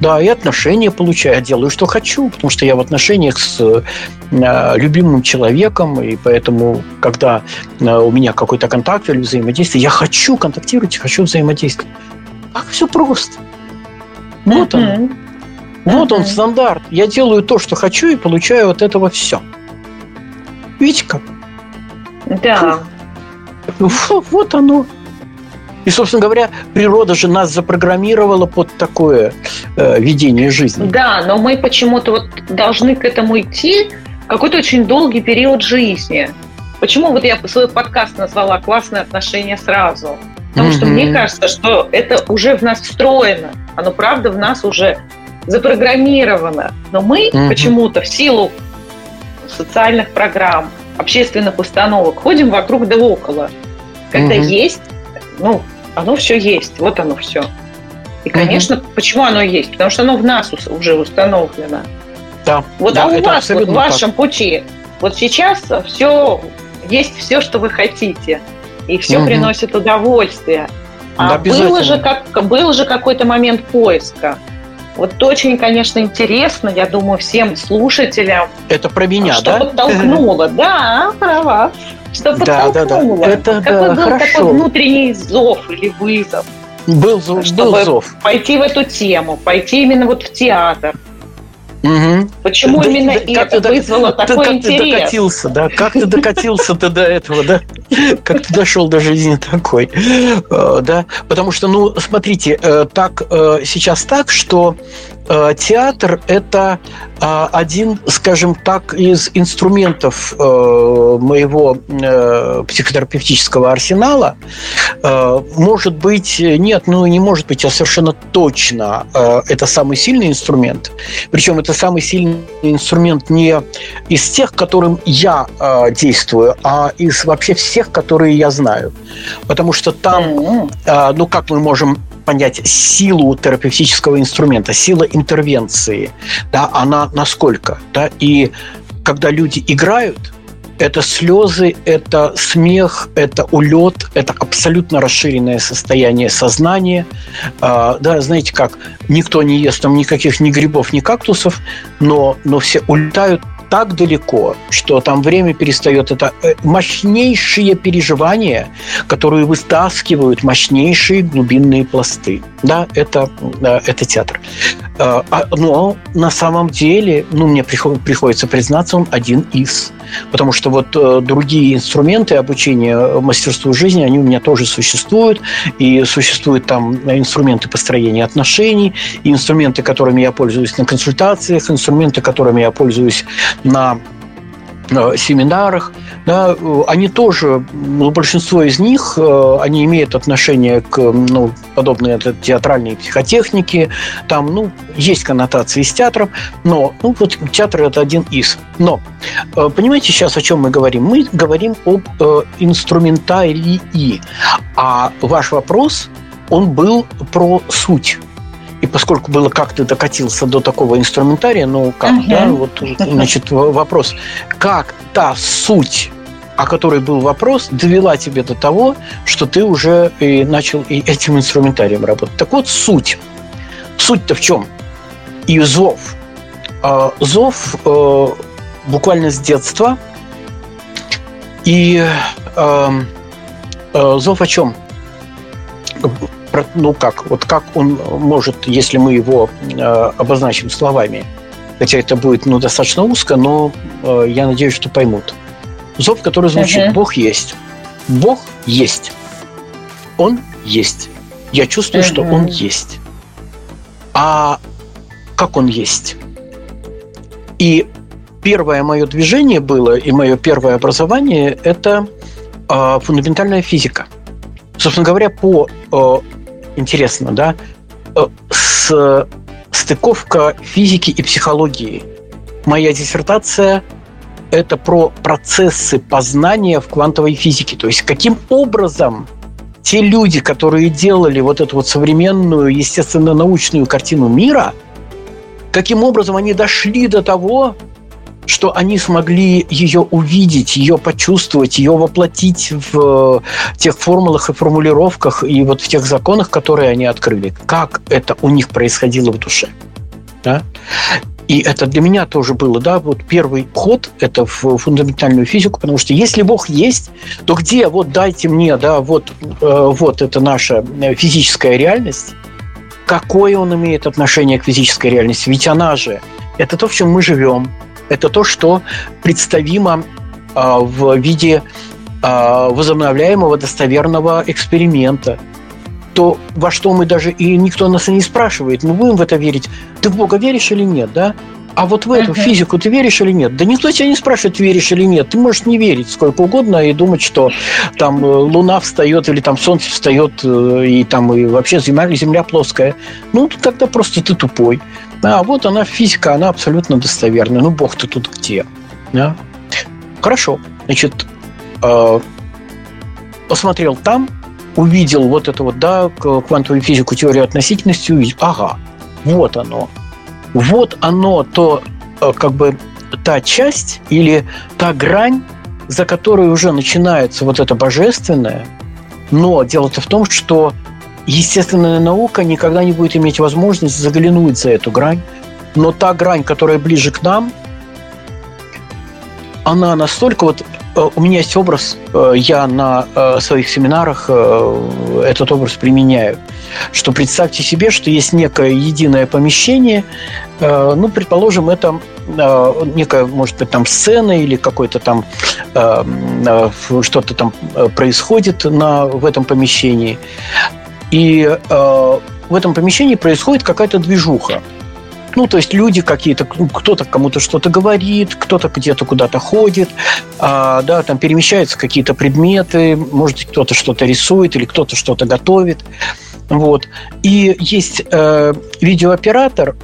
Да, и отношения получаю, я делаю, что хочу, потому что я в отношениях с э, любимым человеком, и поэтому, когда э, у меня какой-то контакт или взаимодействие, я хочу контактировать, хочу взаимодействовать. Как все просто. Вот он. Вот он стандарт. Я делаю то, что хочу, и получаю от этого все. Видите как? Да. Вот оно. И, собственно говоря, природа же нас запрограммировала под такое э, ведение жизни. Да, но мы почему-то вот должны к этому идти какой-то очень долгий период жизни. Почему вот я свой подкаст назвала «Классные отношения сразу»? Потому mm-hmm. что мне кажется, что это уже в нас встроено. Оно, правда, в нас уже запрограммировано. Но мы mm-hmm. почему-то в силу социальных программ, общественных установок ходим вокруг да около. Когда mm-hmm. есть, ну, оно все есть, вот оно все. И, конечно, угу. почему оно есть? Потому что оно в нас уже установлено. Да. Вот да, а у вас, вот, в вашем так. пути, вот сейчас все есть все, что вы хотите, и все угу. приносит удовольствие. А да, был же, как, был же какой-то момент поиска. Вот очень, конечно, интересно, я думаю, всем слушателям. Это про меня, что да? Что подтолкнуло, да, про вас. Что подтолкнуло. Да, да, да. Это, Какой да, был хорошо. такой внутренний зов или вызов? Был, был зов. Пойти в эту тему, пойти именно вот в театр. Угу. Почему да, именно да, это ты, вызвало да, такой как интерес? Ты докатился, да? Как ты докатился-то до этого, да? Как ты дошел до жизни такой, э, да? Потому что, ну, смотрите, э, так э, сейчас так, что театр – это э, один, скажем так, из инструментов э, моего психотерапевтического арсенала. Может быть, нет, ну не может быть, а совершенно точно это самый сильный инструмент. Причем это самый сильный инструмент не из тех, которым я действую, а из вообще всех, которые я знаю. Потому что там, ну как мы можем понять силу терапевтического инструмента, сила интервенции, да, она насколько, да, и когда люди играют, это слезы, это смех, это улет, это абсолютно расширенное состояние сознания. А, да, знаете как, никто не ест там никаких ни грибов, ни кактусов, но, но все улетают так далеко, что там время перестает. Это э, мощнейшие переживания, которые вытаскивают мощнейшие глубинные пласты. Да, это, это театр. А, а, но на самом деле, ну, мне приходится признаться, он один из. Потому что вот э, другие инструменты обучения мастерству жизни, они у меня тоже существуют. И существуют там инструменты построения отношений, инструменты, которыми я пользуюсь на консультациях, инструменты, которыми я пользуюсь на Э, семинарах, да, они тоже, ну, большинство из них, э, они имеют отношение к, ну, подобные театральные психотехники, там, ну, есть коннотации с театром, но, ну, вот театр – это один из. Но, э, понимаете, сейчас о чем мы говорим? Мы говорим об инструментарии, а ваш вопрос, он был про суть и поскольку было как ты докатился до такого инструментария, ну как, uh-huh. да, вот, значит, вопрос, как та суть о которой был вопрос, довела тебе до того, что ты уже и начал и этим инструментарием работать. Так вот, суть. Суть-то в чем? И зов. А, зов э, буквально с детства. И э, э, зов о чем? Ну как, вот как он может, если мы его э, обозначим словами, хотя это будет ну, достаточно узко, но э, я надеюсь, что поймут. Зов, который звучит uh-huh. «Бог есть». Бог есть. Он есть. Я чувствую, uh-huh. что Он есть. А как Он есть? И первое мое движение было, и мое первое образование – это э, фундаментальная физика. Собственно говоря, по э, интересно, да, э, с стыковка физики и психологии. Моя диссертация – это про процессы познания в квантовой физике. То есть каким образом те люди, которые делали вот эту вот современную, естественно-научную картину мира, каким образом они дошли до того, что они смогли ее увидеть, ее почувствовать, ее воплотить в тех формулах и формулировках и вот в тех законах, которые они открыли. Как это у них происходило в душе. Да? И это для меня тоже было, да, вот первый ход – это в фундаментальную физику, потому что если Бог есть, то где, вот дайте мне, да, вот, э, вот это наша физическая реальность, какое он имеет отношение к физической реальности? Ведь она же – это то, в чем мы живем, это то, что представимо а, в виде а, возобновляемого достоверного эксперимента. То, во что мы даже, и никто нас и не спрашивает, мы будем в это верить. Ты в Бога веришь или нет, да? А вот в эту uh-huh. физику ты веришь или нет? Да никто тебя не спрашивает, веришь или нет. Ты можешь не верить сколько угодно и думать, что там э, Луна встает или там Солнце встает э, и там и вообще Земля, земля плоская. Ну, тогда просто ты тупой. А вот она физика, она абсолютно достоверная. Ну, Бог-то тут где? Да? Хорошо. Значит, э, посмотрел там, увидел вот это вот, да, квантовую физику, теорию относительности, увидел, ага, вот оно. Вот оно, то, э, как бы, та часть или та грань, за которой уже начинается вот это божественное, но дело-то в том, что естественная наука никогда не будет иметь возможность заглянуть за эту грань, но та грань, которая ближе к нам, она настолько вот э, у меня есть образ, э, я на э, своих семинарах этот образ применяю. что представьте себе, что есть некое единое помещение, ну, предположим, это некая, может быть, там сцена или какой-то там что-то там происходит на, в этом помещении. И в этом помещении происходит какая-то движуха. Ну, то есть люди какие-то, ну, кто-то кому-то что-то говорит, кто-то где-то куда-то ходит, а, да, там перемещаются какие-то предметы, может, кто-то что-то рисует или кто-то что-то готовит. Вот. И есть э, видеооператор,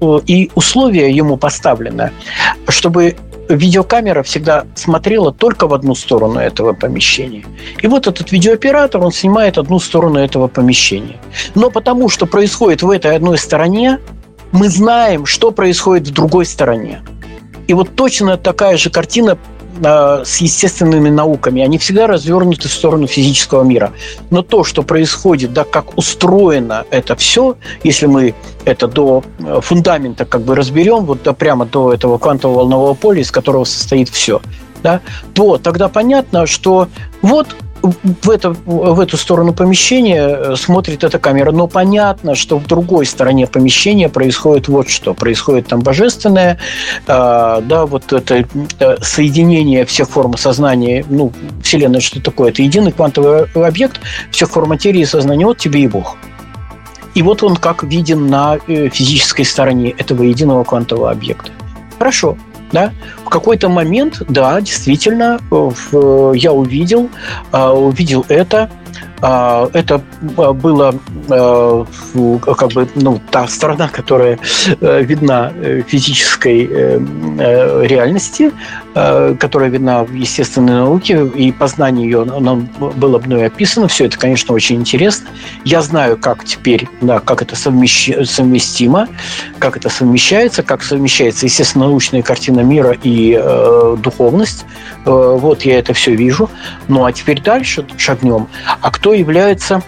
э, и условия ему поставлены, чтобы видеокамера всегда смотрела только в одну сторону этого помещения. И вот этот видеооператор, он снимает одну сторону этого помещения. Но потому что происходит в этой одной стороне, мы знаем, что происходит в другой стороне. И вот точно такая же картина э, с естественными науками. Они всегда развернуты в сторону физического мира. Но то, что происходит, да, как устроено это все, если мы это до э, фундамента как бы разберем, вот да, прямо до этого квантового волнового поля, из которого состоит все, да, то тогда понятно, что вот в, это, в эту сторону помещения э, смотрит эта камера. Но понятно, что в другой стороне помещения происходит вот что. Происходит там божественное, э, да, вот это э, соединение всех форм сознания. Ну, Вселенная что такое? Это единый квантовый объект всех форм материи и сознания. Вот тебе и Бог. И вот он как виден на э, физической стороне этого единого квантового объекта. Хорошо, да? В какой-то момент, да, действительно, я увидел, а, увидел это, это а, было как бы ну, та сторона, которая э, видна э, физической э, реальности, которая видна в естественной науке, и познание ее оно было мной описано. Все это, конечно, очень интересно. Я знаю, как теперь, да, как это совместимо, как это совмещается, как совмещается, естественно, научная картина мира и э, духовность. Э, вот я это все вижу. Ну а теперь дальше шагнем. А кто является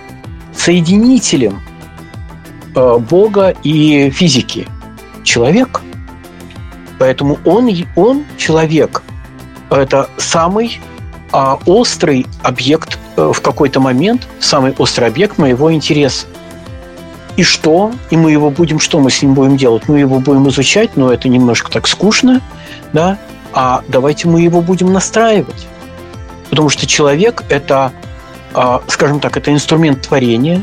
соединителем э, Бога и физики? Человек. Поэтому он, он человек. Это самый а, острый объект э, в какой-то момент, самый острый объект моего интереса. И что? И мы его будем, что мы с ним будем делать? Мы его будем изучать, но это немножко так скучно, да? а давайте мы его будем настраивать. Потому что человек – это, скажем так, это инструмент творения,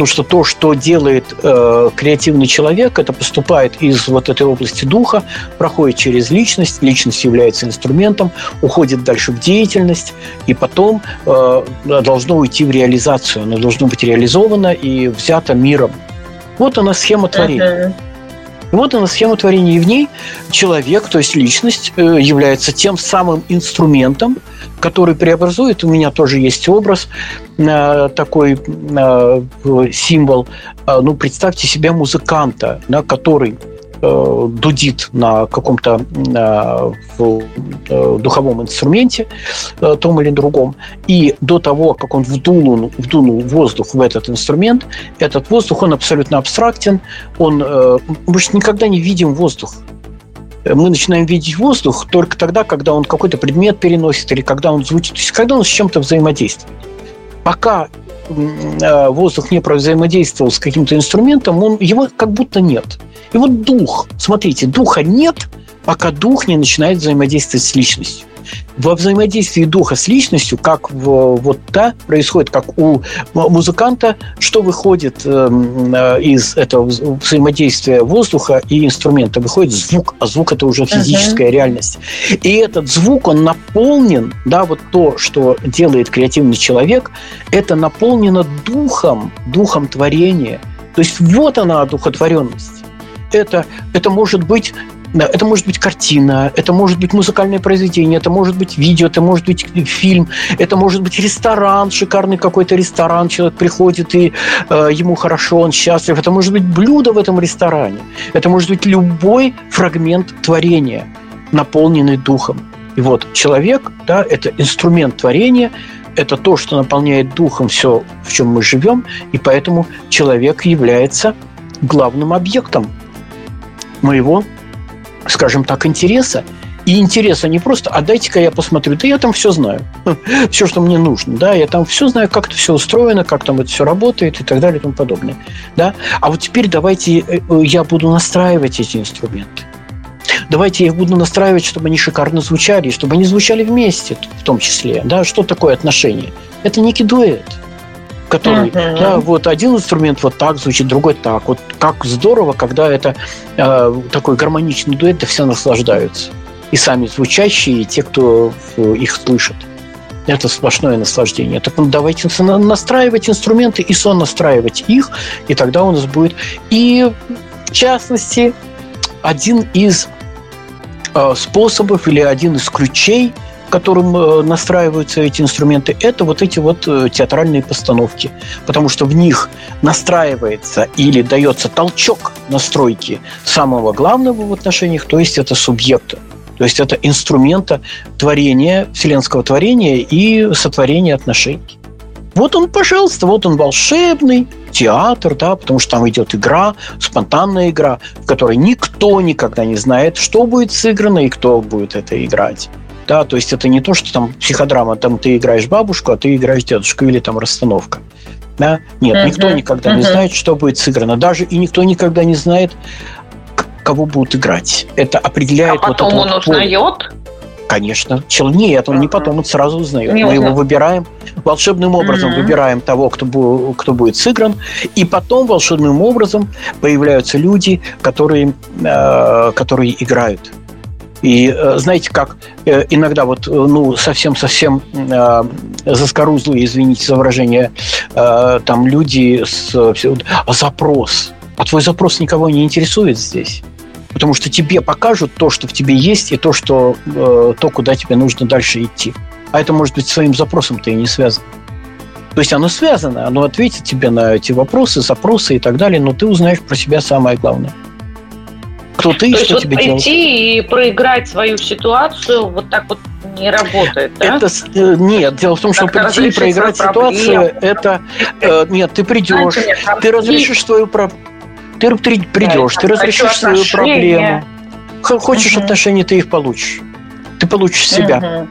потому что то, что делает э, креативный человек, это поступает из вот этой области духа, проходит через личность, личность является инструментом, уходит дальше в деятельность, и потом э, должно уйти в реализацию, оно должно быть реализовано и взято миром. Вот она схема творения. Uh-huh. Вот она схема творения, и в ней человек, то есть личность, э, является тем самым инструментом, который преобразует. У меня тоже есть образ, э, такой э, символ. Ну, представьте себе музыканта, который Э, дудит на каком-то э, э, духовом инструменте, том или другом, и до того, как он вдунул, вдунул воздух в этот инструмент, этот воздух, он абсолютно абстрактен, он, мы же никогда не видим воздух, мы начинаем видеть воздух только тогда, когда он какой-то предмет переносит или когда он звучит, то есть когда он с чем-то взаимодействует. Пока воздух не взаимодействовал с каким-то инструментом, он, его как будто нет. И вот дух, смотрите, духа нет, пока дух не начинает взаимодействовать с личностью. Во взаимодействии духа с личностью, как в, вот та происходит, как у музыканта, что выходит эм, э, из этого взаимодействия воздуха и инструмента, выходит звук, а звук это уже физическая uh-huh. реальность. И этот звук, он наполнен, да, вот то, что делает креативный человек, это наполнено духом, духом творения. То есть вот она одухотворенность это, это может быть это может быть картина, это может быть музыкальное произведение, это может быть видео, это может быть фильм, это может быть ресторан, шикарный какой-то ресторан, человек приходит и э, ему хорошо, он счастлив. Это может быть блюдо в этом ресторане, это может быть любой фрагмент творения, наполненный духом. И вот человек, да, это инструмент творения, это то, что наполняет духом все, в чем мы живем, и поэтому человек является главным объектом моего, скажем так, интереса. И интереса не просто, а дайте-ка я посмотрю. Да я там все знаю. Все, что мне нужно. Да, я там все знаю, как это все устроено, как там это все работает и так далее и тому подобное. Да? А вот теперь давайте э, я буду настраивать эти инструменты. Давайте я их буду настраивать, чтобы они шикарно звучали, чтобы они звучали вместе в том числе. Да? Что такое отношение? Это некий дуэт который, uh-huh. да, вот один инструмент вот так звучит, другой так. Вот как здорово, когда это э, такой гармоничный дуэт, да все наслаждаются. И сами звучащие, и те, кто их слышит. Это сплошное наслаждение. Так ну, давайте настраивать инструменты и сон настраивать их, и тогда у нас будет. И в частности, один из э, способов или один из ключей – которым э, настраиваются эти инструменты, это вот эти вот э, театральные постановки. Потому что в них настраивается или дается толчок настройки самого главного в отношениях, то есть это субъекта. То есть это инструмента творения, вселенского творения и сотворения отношений. Вот он, пожалуйста, вот он волшебный театр, да, потому что там идет игра, спонтанная игра, в которой никто никогда не знает, что будет сыграно и кто будет это играть. Да, то есть это не то, что там психодрама, там ты играешь бабушку, а ты играешь дедушку или там расстановка. Да? Нет, uh-huh. никто никогда uh-huh. не знает, что будет сыграно. Даже и никто никогда не знает, кого будут играть. Это определяет а потом вот он вот узнает? Конечно. Нет, он uh-huh. не потом, он сразу узнает. Не Мы узнает. его выбираем, волшебным образом uh-huh. выбираем того, кто, бу- кто будет сыгран, и потом волшебным образом появляются люди, которые, э- которые играют. И э, знаете, как э, иногда вот, э, ну, совсем-совсем э, заскорузлые, извините за выражение, э, там люди с а запрос. А твой запрос никого не интересует здесь. Потому что тебе покажут то, что в тебе есть, и то, что, э, то куда тебе нужно дальше идти. А это может быть своим запросом-то и не связано. То есть оно связано, оно ответит тебе на эти вопросы, запросы и так далее, но ты узнаешь про себя самое главное кто ты, То что есть тебе вот делать. пойти и проиграть свою ситуацию вот так вот не работает, да? Это, э, нет, дело в том, что как прийти и проиграть ситуацию, это... Э, нет, ты придешь, ты разрешишь свою проблему. Ты придешь, ты разрешишь свою проблему. Хочешь угу. отношения, ты их получишь. Ты получишь себя.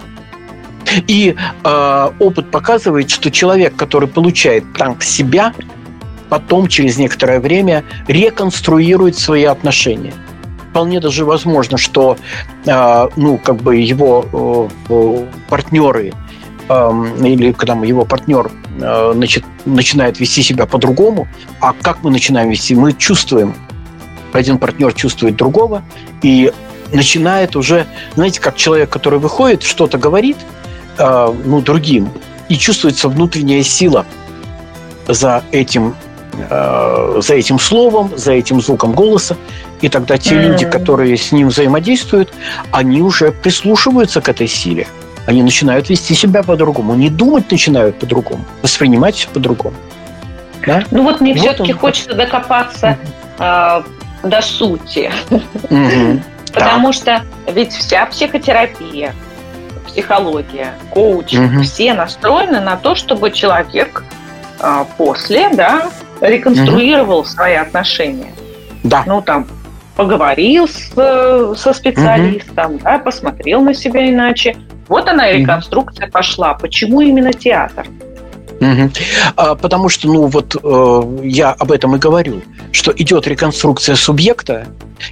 И э, опыт показывает, что человек, который получает танк себя, потом через некоторое время реконструирует свои отношения вполне даже возможно, что а, ну, как бы его партнеры эм, или когда его партнер значит, начинает вести себя по-другому, а как мы начинаем вести? Мы чувствуем, один партнер чувствует другого, и начинает уже, знаете, как человек, который выходит, что-то говорит, э, ну, другим, и чувствуется внутренняя сила за этим Э, за этим словом, за этим звуком голоса. И тогда те mm-hmm. люди, которые с ним взаимодействуют, они уже прислушиваются к этой силе. Они начинают вести себя по-другому, не думать начинают по-другому, воспринимать все по-другому. Да? Ну вот мне вот все-таки он. хочется докопаться mm-hmm. э, до сути. Mm-hmm. Потому да. что ведь вся психотерапия, психология, коучинг, mm-hmm. все настроены на то, чтобы человек э, после, да, реконструировал угу. свои отношения. Да. Ну, там, поговорил с, со специалистом, угу. да, посмотрел на себя иначе. Вот она и реконструкция угу. пошла. Почему именно театр? Угу. А, потому что, ну вот э, я об этом и говорю, что идет реконструкция субъекта,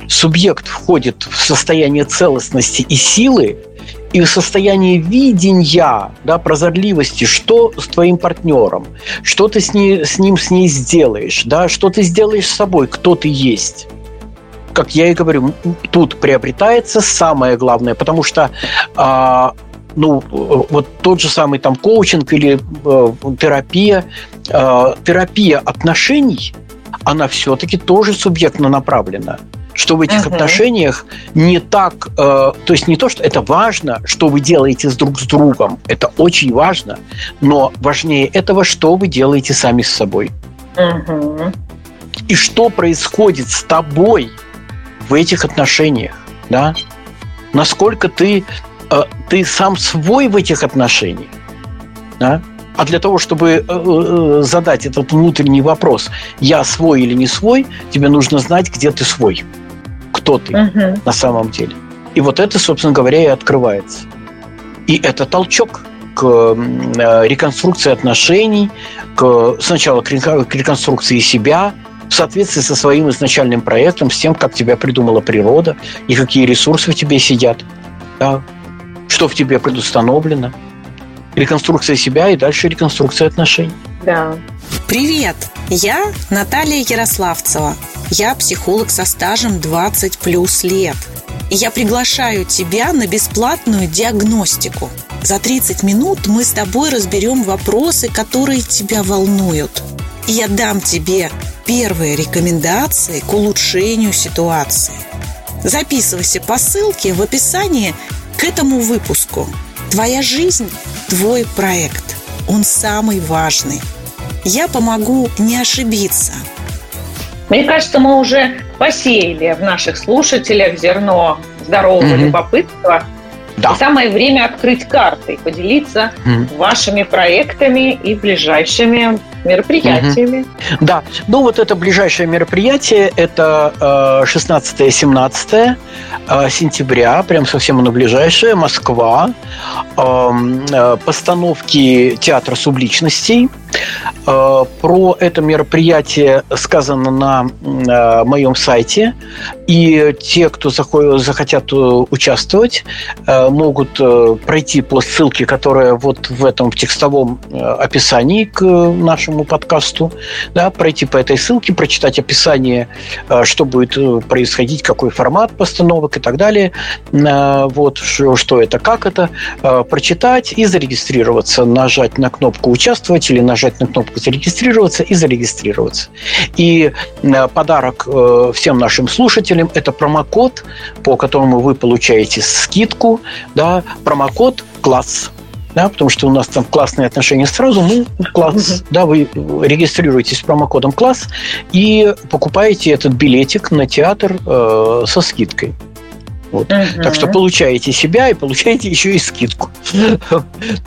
субъект входит в состояние целостности и силы, и в состоянии видения, да, прозорливости, что с твоим партнером, что ты с, ней, с ним, с ней сделаешь, да, что ты сделаешь с собой, кто ты есть. Как я и говорю, тут приобретается самое главное, потому что а, ну, вот тот же самый там коучинг или э, терапия, э, терапия отношений, она все-таки тоже субъектно направлена что в этих uh-huh. отношениях не так, э, то есть не то, что это важно, что вы делаете с друг с другом, это очень важно, но важнее этого, что вы делаете сами с собой. Uh-huh. И что происходит с тобой в этих отношениях, да? Насколько ты, э, ты сам свой в этих отношениях, да? А для того, чтобы э, э, задать этот внутренний вопрос, я свой или не свой, тебе нужно знать, где ты свой кто ты угу. на самом деле. И вот это, собственно говоря, и открывается. И это толчок к э, реконструкции отношений, к, сначала к реконструкции себя, в соответствии со своим изначальным проектом, с тем, как тебя придумала природа и какие ресурсы в тебе сидят, да, что в тебе предустановлено. Реконструкция себя и дальше реконструкция отношений. Да. Привет! Я Наталья Ярославцева. Я психолог со стажем 20 плюс лет. И я приглашаю тебя на бесплатную диагностику. За 30 минут мы с тобой разберем вопросы, которые тебя волнуют. И я дам тебе первые рекомендации к улучшению ситуации. Записывайся по ссылке в описании к этому выпуску. Твоя жизнь – твой проект. Он самый важный. Я помогу не ошибиться. Мне кажется, мы уже посеяли в наших слушателях зерно здорового mm-hmm. любопытства – да. И самое время открыть карты и поделиться mm. вашими проектами и ближайшими мероприятиями. Mm-hmm. Да, ну вот это ближайшее мероприятие, это 16-17 э, сентября, прям совсем оно ближайшее, Москва, эм, э, постановки театра субличностей. Э, про это мероприятие сказано на моем сайте, и те, кто захотят участвовать, могут пройти по ссылке, которая вот в этом текстовом описании к нашему подкасту, да, пройти по этой ссылке, прочитать описание, э, что будет э, происходить, какой формат постановок и так далее, э, вот, что это, как это, прочитать и зарегистрироваться, нажать на кнопку «Участвовать» или нажать на кнопку «Зарегистрироваться» и зарегистрироваться. И подарок всем нашим слушателям – это промокод, по которому вы получаете скидку, да, промокод «Класс» да, потому что у нас там классные отношения сразу, ну, класс, да, вы регистрируетесь с промокодом класс и покупаете этот билетик на театр э, со скидкой. Вот. Угу. Так что получаете себя и получаете еще и скидку.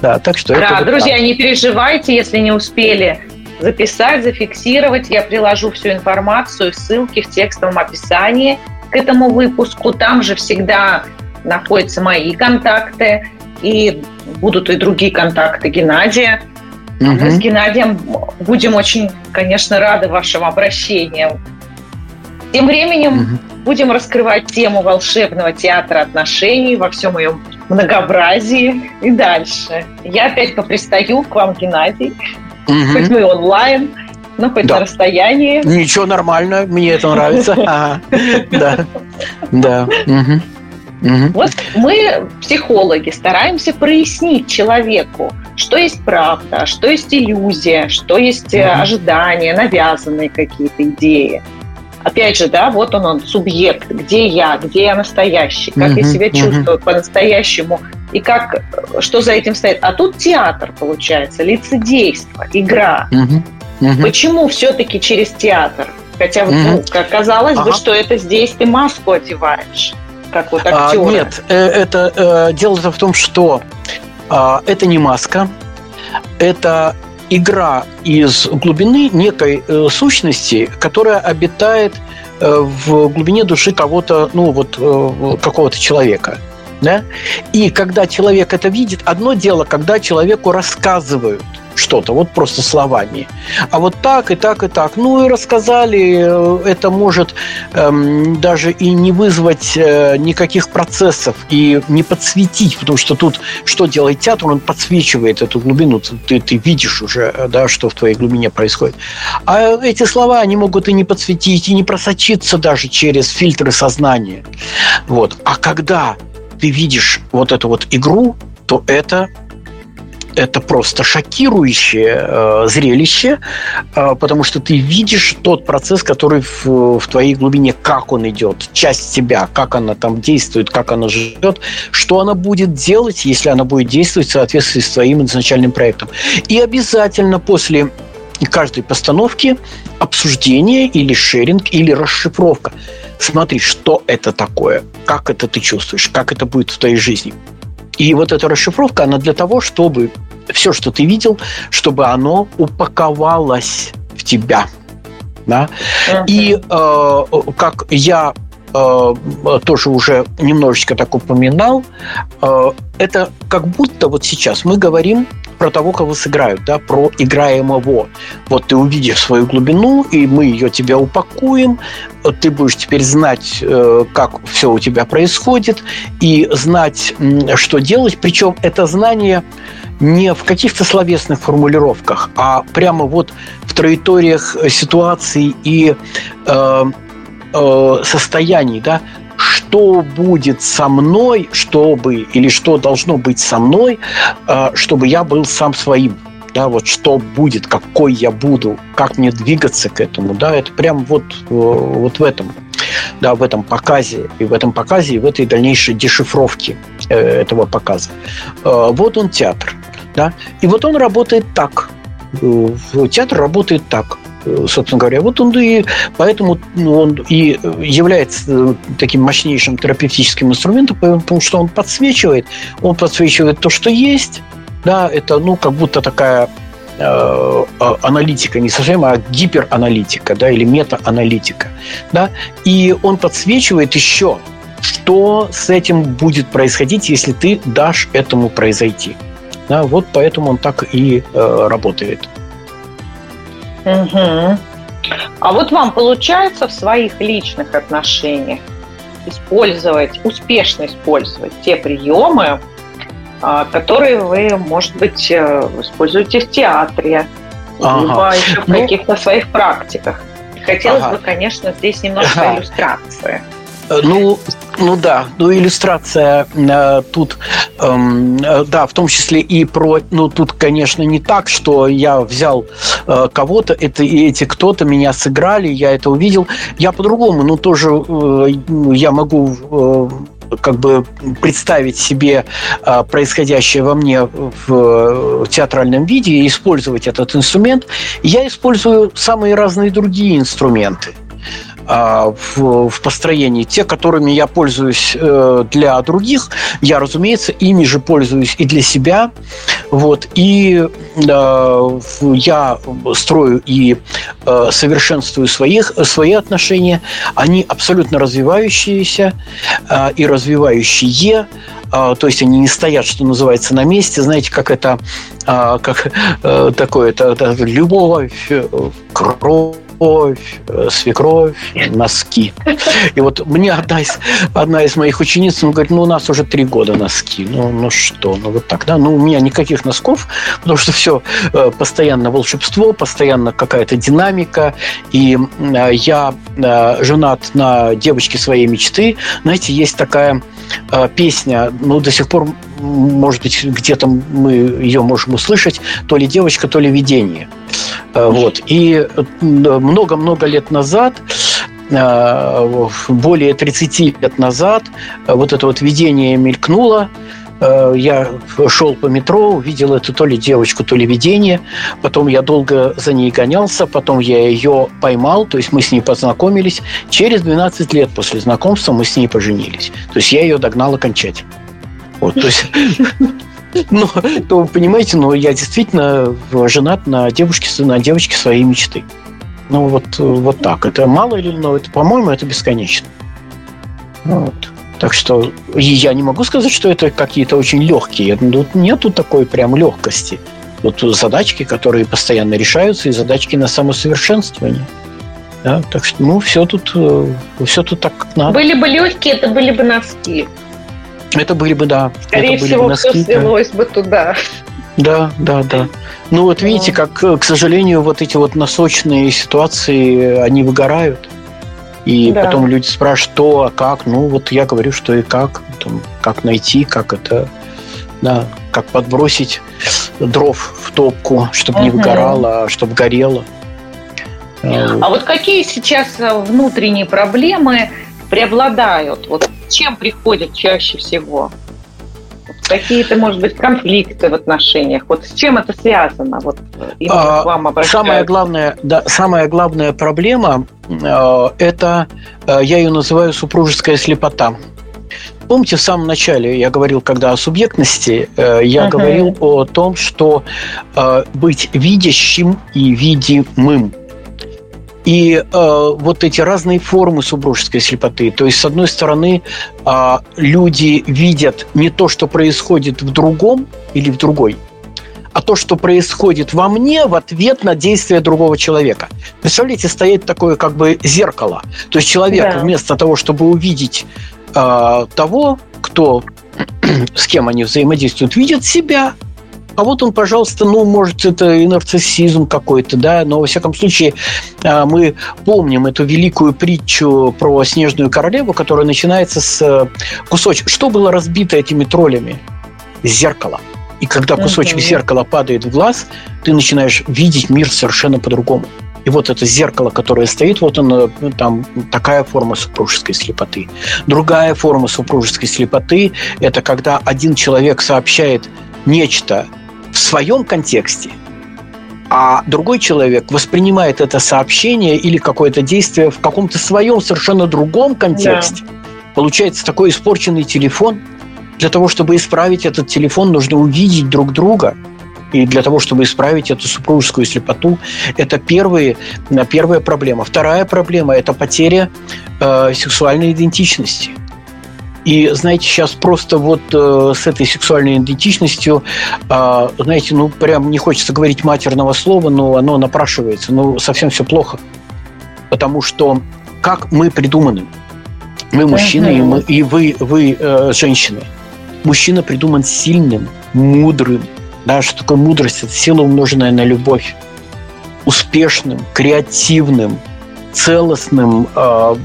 Да, так что да, друзья, не переживайте, если не успели записать, зафиксировать. Я приложу всю информацию, ссылки в текстовом описании к этому выпуску. Там же всегда находятся мои контакты и будут и другие контакты Геннадия. Угу. Мы с Геннадием будем очень, конечно, рады вашим обращениям. Тем временем угу. будем раскрывать тему волшебного театра отношений во всем ее многообразии и дальше. Я опять попристаю к вам, Геннадий, угу. хоть мы онлайн, но хоть да. на расстоянии. Ничего, нормально, мне это нравится. Да, да. Угу. Вот мы, психологи, стараемся прояснить человеку, что есть правда, что есть иллюзия, что есть угу. ожидания, навязанные какие-то идеи. Опять же, да, вот он, он, субъект, где я, где я настоящий, как угу, я себя чувствую угу. по-настоящему, и как, что за этим стоит. А тут театр, получается, лицедейство, игра. Угу, угу. Почему все-таки через театр? Хотя, угу. ну, казалось ага. бы, что это здесь ты маску одеваешь как вот актера? А, нет, э, это э, дело в том, что а, это не маска, это игра из глубины некой э, сущности, которая обитает в глубине души кого-то, ну вот какого-то человека. Да? И когда человек это видит, одно дело, когда человеку рассказывают – что-то, вот просто словами. А вот так и так и так. Ну и рассказали, э, это может эм, даже и не вызвать э, никаких процессов и не подсветить, потому что тут что делает театр, он подсвечивает эту глубину, ты, ты видишь уже, э, да, что в твоей глубине происходит. А эти слова, они могут и не подсветить, и не просочиться даже через фильтры сознания. Вот. А когда ты видишь вот эту вот игру, то это это просто шокирующее э, зрелище, э, потому что ты видишь тот процесс, который в, в твоей глубине, как он идет, часть тебя, как она там действует, как она живет, что она будет делать, если она будет действовать в соответствии с твоим изначальным проектом. И обязательно после каждой постановки обсуждение или шеринг, или расшифровка. Смотри, что это такое, как это ты чувствуешь, как это будет в твоей жизни. И вот эта расшифровка, она для того, чтобы все, что ты видел, чтобы оно упаковалось в тебя. Да? Uh-huh. И э, как я э, тоже уже немножечко так упоминал, э, это как будто вот сейчас мы говорим про того, кого сыграют, да, про играемого. Вот ты увидишь свою глубину, и мы ее тебя упакуем, ты будешь теперь знать, э, как все у тебя происходит, и знать, что делать. Причем это знание не в каких-то словесных формулировках, а прямо вот в траекториях ситуаций и э, э, состояний, да, что будет со мной, чтобы или что должно быть со мной, э, чтобы я был сам своим. Да, вот что будет, какой я буду, как мне двигаться к этому, да, это прям вот, э, вот в этом, да, в этом показе, и в этом показе, и в этой дальнейшей дешифровке э, этого показа. Вот он театр, да, и вот он работает так, театр работает так – собственно говоря. Вот он и поэтому ну, он и является э, таким мощнейшим терапевтическим инструментом, потому что он подсвечивает, он подсвечивает то, что есть, да, это, ну, как будто такая э, а, аналитика, не совсем, а гипераналитика, да, или метааналитика, да, и он подсвечивает еще, что с этим будет происходить, если ты дашь этому произойти. Да, вот поэтому он так и э, работает. Угу. А вот вам получается в своих личных отношениях использовать, успешно использовать те приемы, а, которые вы, может быть, э, используете в театре, ага. либо еще в ну, каких-то своих практиках. Хотелось ага. бы, конечно, здесь немножко ага. иллюстрации. Э, ну, ну да, ну иллюстрация э, тут, эм, э, да, в том числе и про, ну тут, конечно, не так, что я взял э, кого-то, это и эти кто-то меня сыграли, я это увидел, я по-другому, ну тоже э, я могу э, как бы представить себе э, происходящее во мне в театральном виде и использовать этот инструмент. Я использую самые разные другие инструменты. А, в, в построении. Те, которыми я пользуюсь э, для других, я, разумеется, ими же пользуюсь и для себя. Вот. И э, я строю и э, совершенствую своих, свои отношения. Они абсолютно развивающиеся и развивающие то есть они не стоят, что называется, на месте. Знаете, как это, как такое, это, это любовь, кровь, свекровь, э, свекровь, носки. И вот мне одна из, одна из моих учениц, ну, говорит, ну, у нас уже три года носки. Ну, ну что, ну, вот так, да? Ну, у меня никаких носков, потому что все э, постоянно волшебство, постоянно какая-то динамика. И э, я женат на девочке своей мечты. Знаете, есть такая песня, ну, до сих пор, может быть, где-то мы ее можем услышать, то ли девочка, то ли видение. Вот. И много-много лет назад э, более 30 лет назад э, вот это вот видение мелькнуло, э, я шел по метро, увидел эту то ли девочку, то ли видение. Потом я долго за ней гонялся, потом я ее поймал, то есть мы с ней познакомились. Через 12 лет после знакомства мы с ней поженились. То есть я ее догнал окончательно. Вот, то есть ну, то, понимаете, ну, я действительно женат на девушке, на девочке своей мечты. Ну, вот, вот так. Это мало или но это, по-моему, это бесконечно. Вот. Так что я не могу сказать, что это какие-то очень легкие. Тут нету такой прям легкости. Вот задачки, которые постоянно решаются, и задачки на самосовершенствование. Да, так что, ну, все тут, э, все тут так, как надо. Были бы легкие, это были бы носки. Это были бы, да. Скорее это всего, бы носки, все свелось да. бы туда. Да, да, да. Ну вот видите, как, к сожалению, вот эти вот носочные ситуации, они выгорают. И да. потом люди спрашивают, что, а как? Ну, вот я говорю, что и как. Там, как найти, как это, да, как подбросить дров в топку, чтобы угу. не выгорало, а чтобы горело. А вот какие сейчас внутренние проблемы преобладают? Вот чем приходят чаще всего? Какие-то, может быть, конфликты в отношениях? Вот с чем это связано? Вот именно а, к вам обращаются. Самая главная, да, самая главная проблема э, это, э, я ее называю супружеская слепота. Помните, в самом начале я говорил, когда о субъектности, э, я uh-huh. говорил о том, что э, быть видящим и видимым И э, вот эти разные формы супружеской слепоты. То есть, с одной стороны, э, люди видят не то, что происходит в другом или в другой, а то, что происходит во мне в ответ на действия другого человека. Представляете, стоит такое как бы зеркало. То есть человек да. вместо того, чтобы увидеть э, того, кто с кем они взаимодействуют, видит себя, а вот он, пожалуйста, ну, может, это и нарциссизм какой-то, да, но, во всяком случае, а, мы помним эту великую притчу про снежную королеву, которая начинается с э, кусочка. Что было разбито этими троллями? Зеркало. И когда кусочек uh-huh. зеркала падает в глаз, ты начинаешь видеть мир совершенно по-другому. И вот это зеркало, которое стоит, вот оно, там такая форма супружеской слепоты. Другая форма супружеской слепоты – это когда один человек сообщает нечто в своем контексте, а другой человек воспринимает это сообщение или какое-то действие в каком-то своем совершенно другом контексте. Да. Получается такой испорченный телефон. Для того, чтобы исправить этот телефон, нужно увидеть друг друга. И для того, чтобы исправить эту супружескую слепоту, это первые, первая проблема. Вторая проблема – это потеря э, сексуальной идентичности. И, знаете, сейчас просто вот э, с этой сексуальной идентичностью, э, знаете, ну, прям не хочется говорить матерного слова, но оно напрашивается. Ну, совсем все плохо. Потому что как мы придуманы? Мы мужчины, и, мы, и вы, вы э, женщины. Мужчина придуман сильным, мудрым. Да, что такое мудрость? Это сила, умноженная на любовь. Успешным, креативным, целостным, э,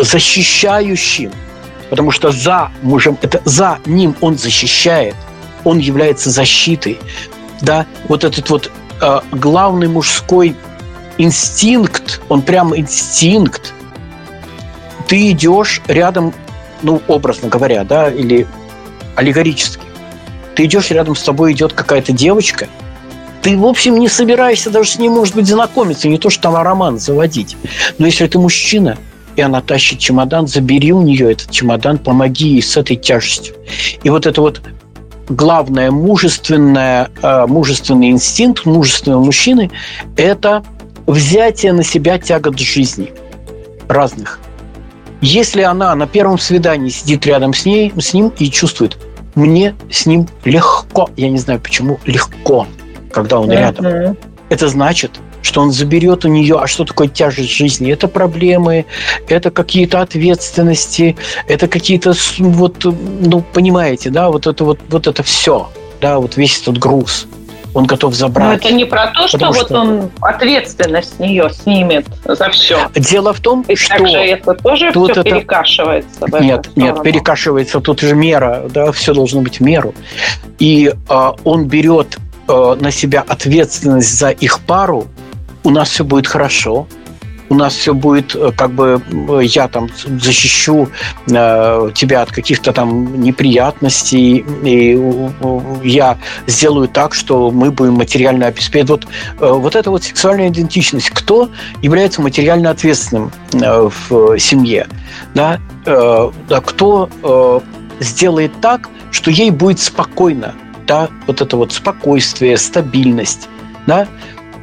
защищающим – Потому что за мужем, это за ним он защищает, он является защитой. Да, вот этот вот э, главный мужской инстинкт, он прям инстинкт. Ты идешь рядом, ну, образно говоря, да, или аллегорически. Ты идешь, рядом с тобой идет какая-то девочка, ты, в общем, не собираешься даже с ней, может быть, знакомиться, не то, что там роман заводить. Но если ты мужчина, и она тащит чемодан, забери у нее этот чемодан, помоги ей с этой тяжестью. И вот это вот главное мужественное, э, мужественный инстинкт мужественного мужчины – это взятие на себя тягот жизни разных. Если она на первом свидании сидит рядом с, ней, с ним и чувствует, мне с ним легко, я не знаю почему, легко, когда он рядом, это значит, что он заберет у нее, а что такое тяжесть жизни? Это проблемы, это какие-то ответственности, это какие-то, вот, ну, понимаете, да, вот это вот, вот это все, да, вот весь этот груз он готов забрать. Но это не про то, что, вот он ответственность с нее снимет за все. Дело в том, И что... также это тоже тут все это... перекашивается. Нет, нет, перекашивается. Тут же мера, да, все должно быть в меру. И э, он берет э, на себя ответственность за их пару, у нас все будет хорошо, у нас все будет, э, как бы э, я там защищу э, тебя от каких-то там неприятностей, и я сделаю так, что мы будем материально обеспечены. Вот, э, вот эта вот сексуальная идентичность. Кто является материально ответственным э, в семье? Да? Э, да, кто э, сделает так, что ей будет спокойно? Да? Вот это вот спокойствие, стабильность. Да?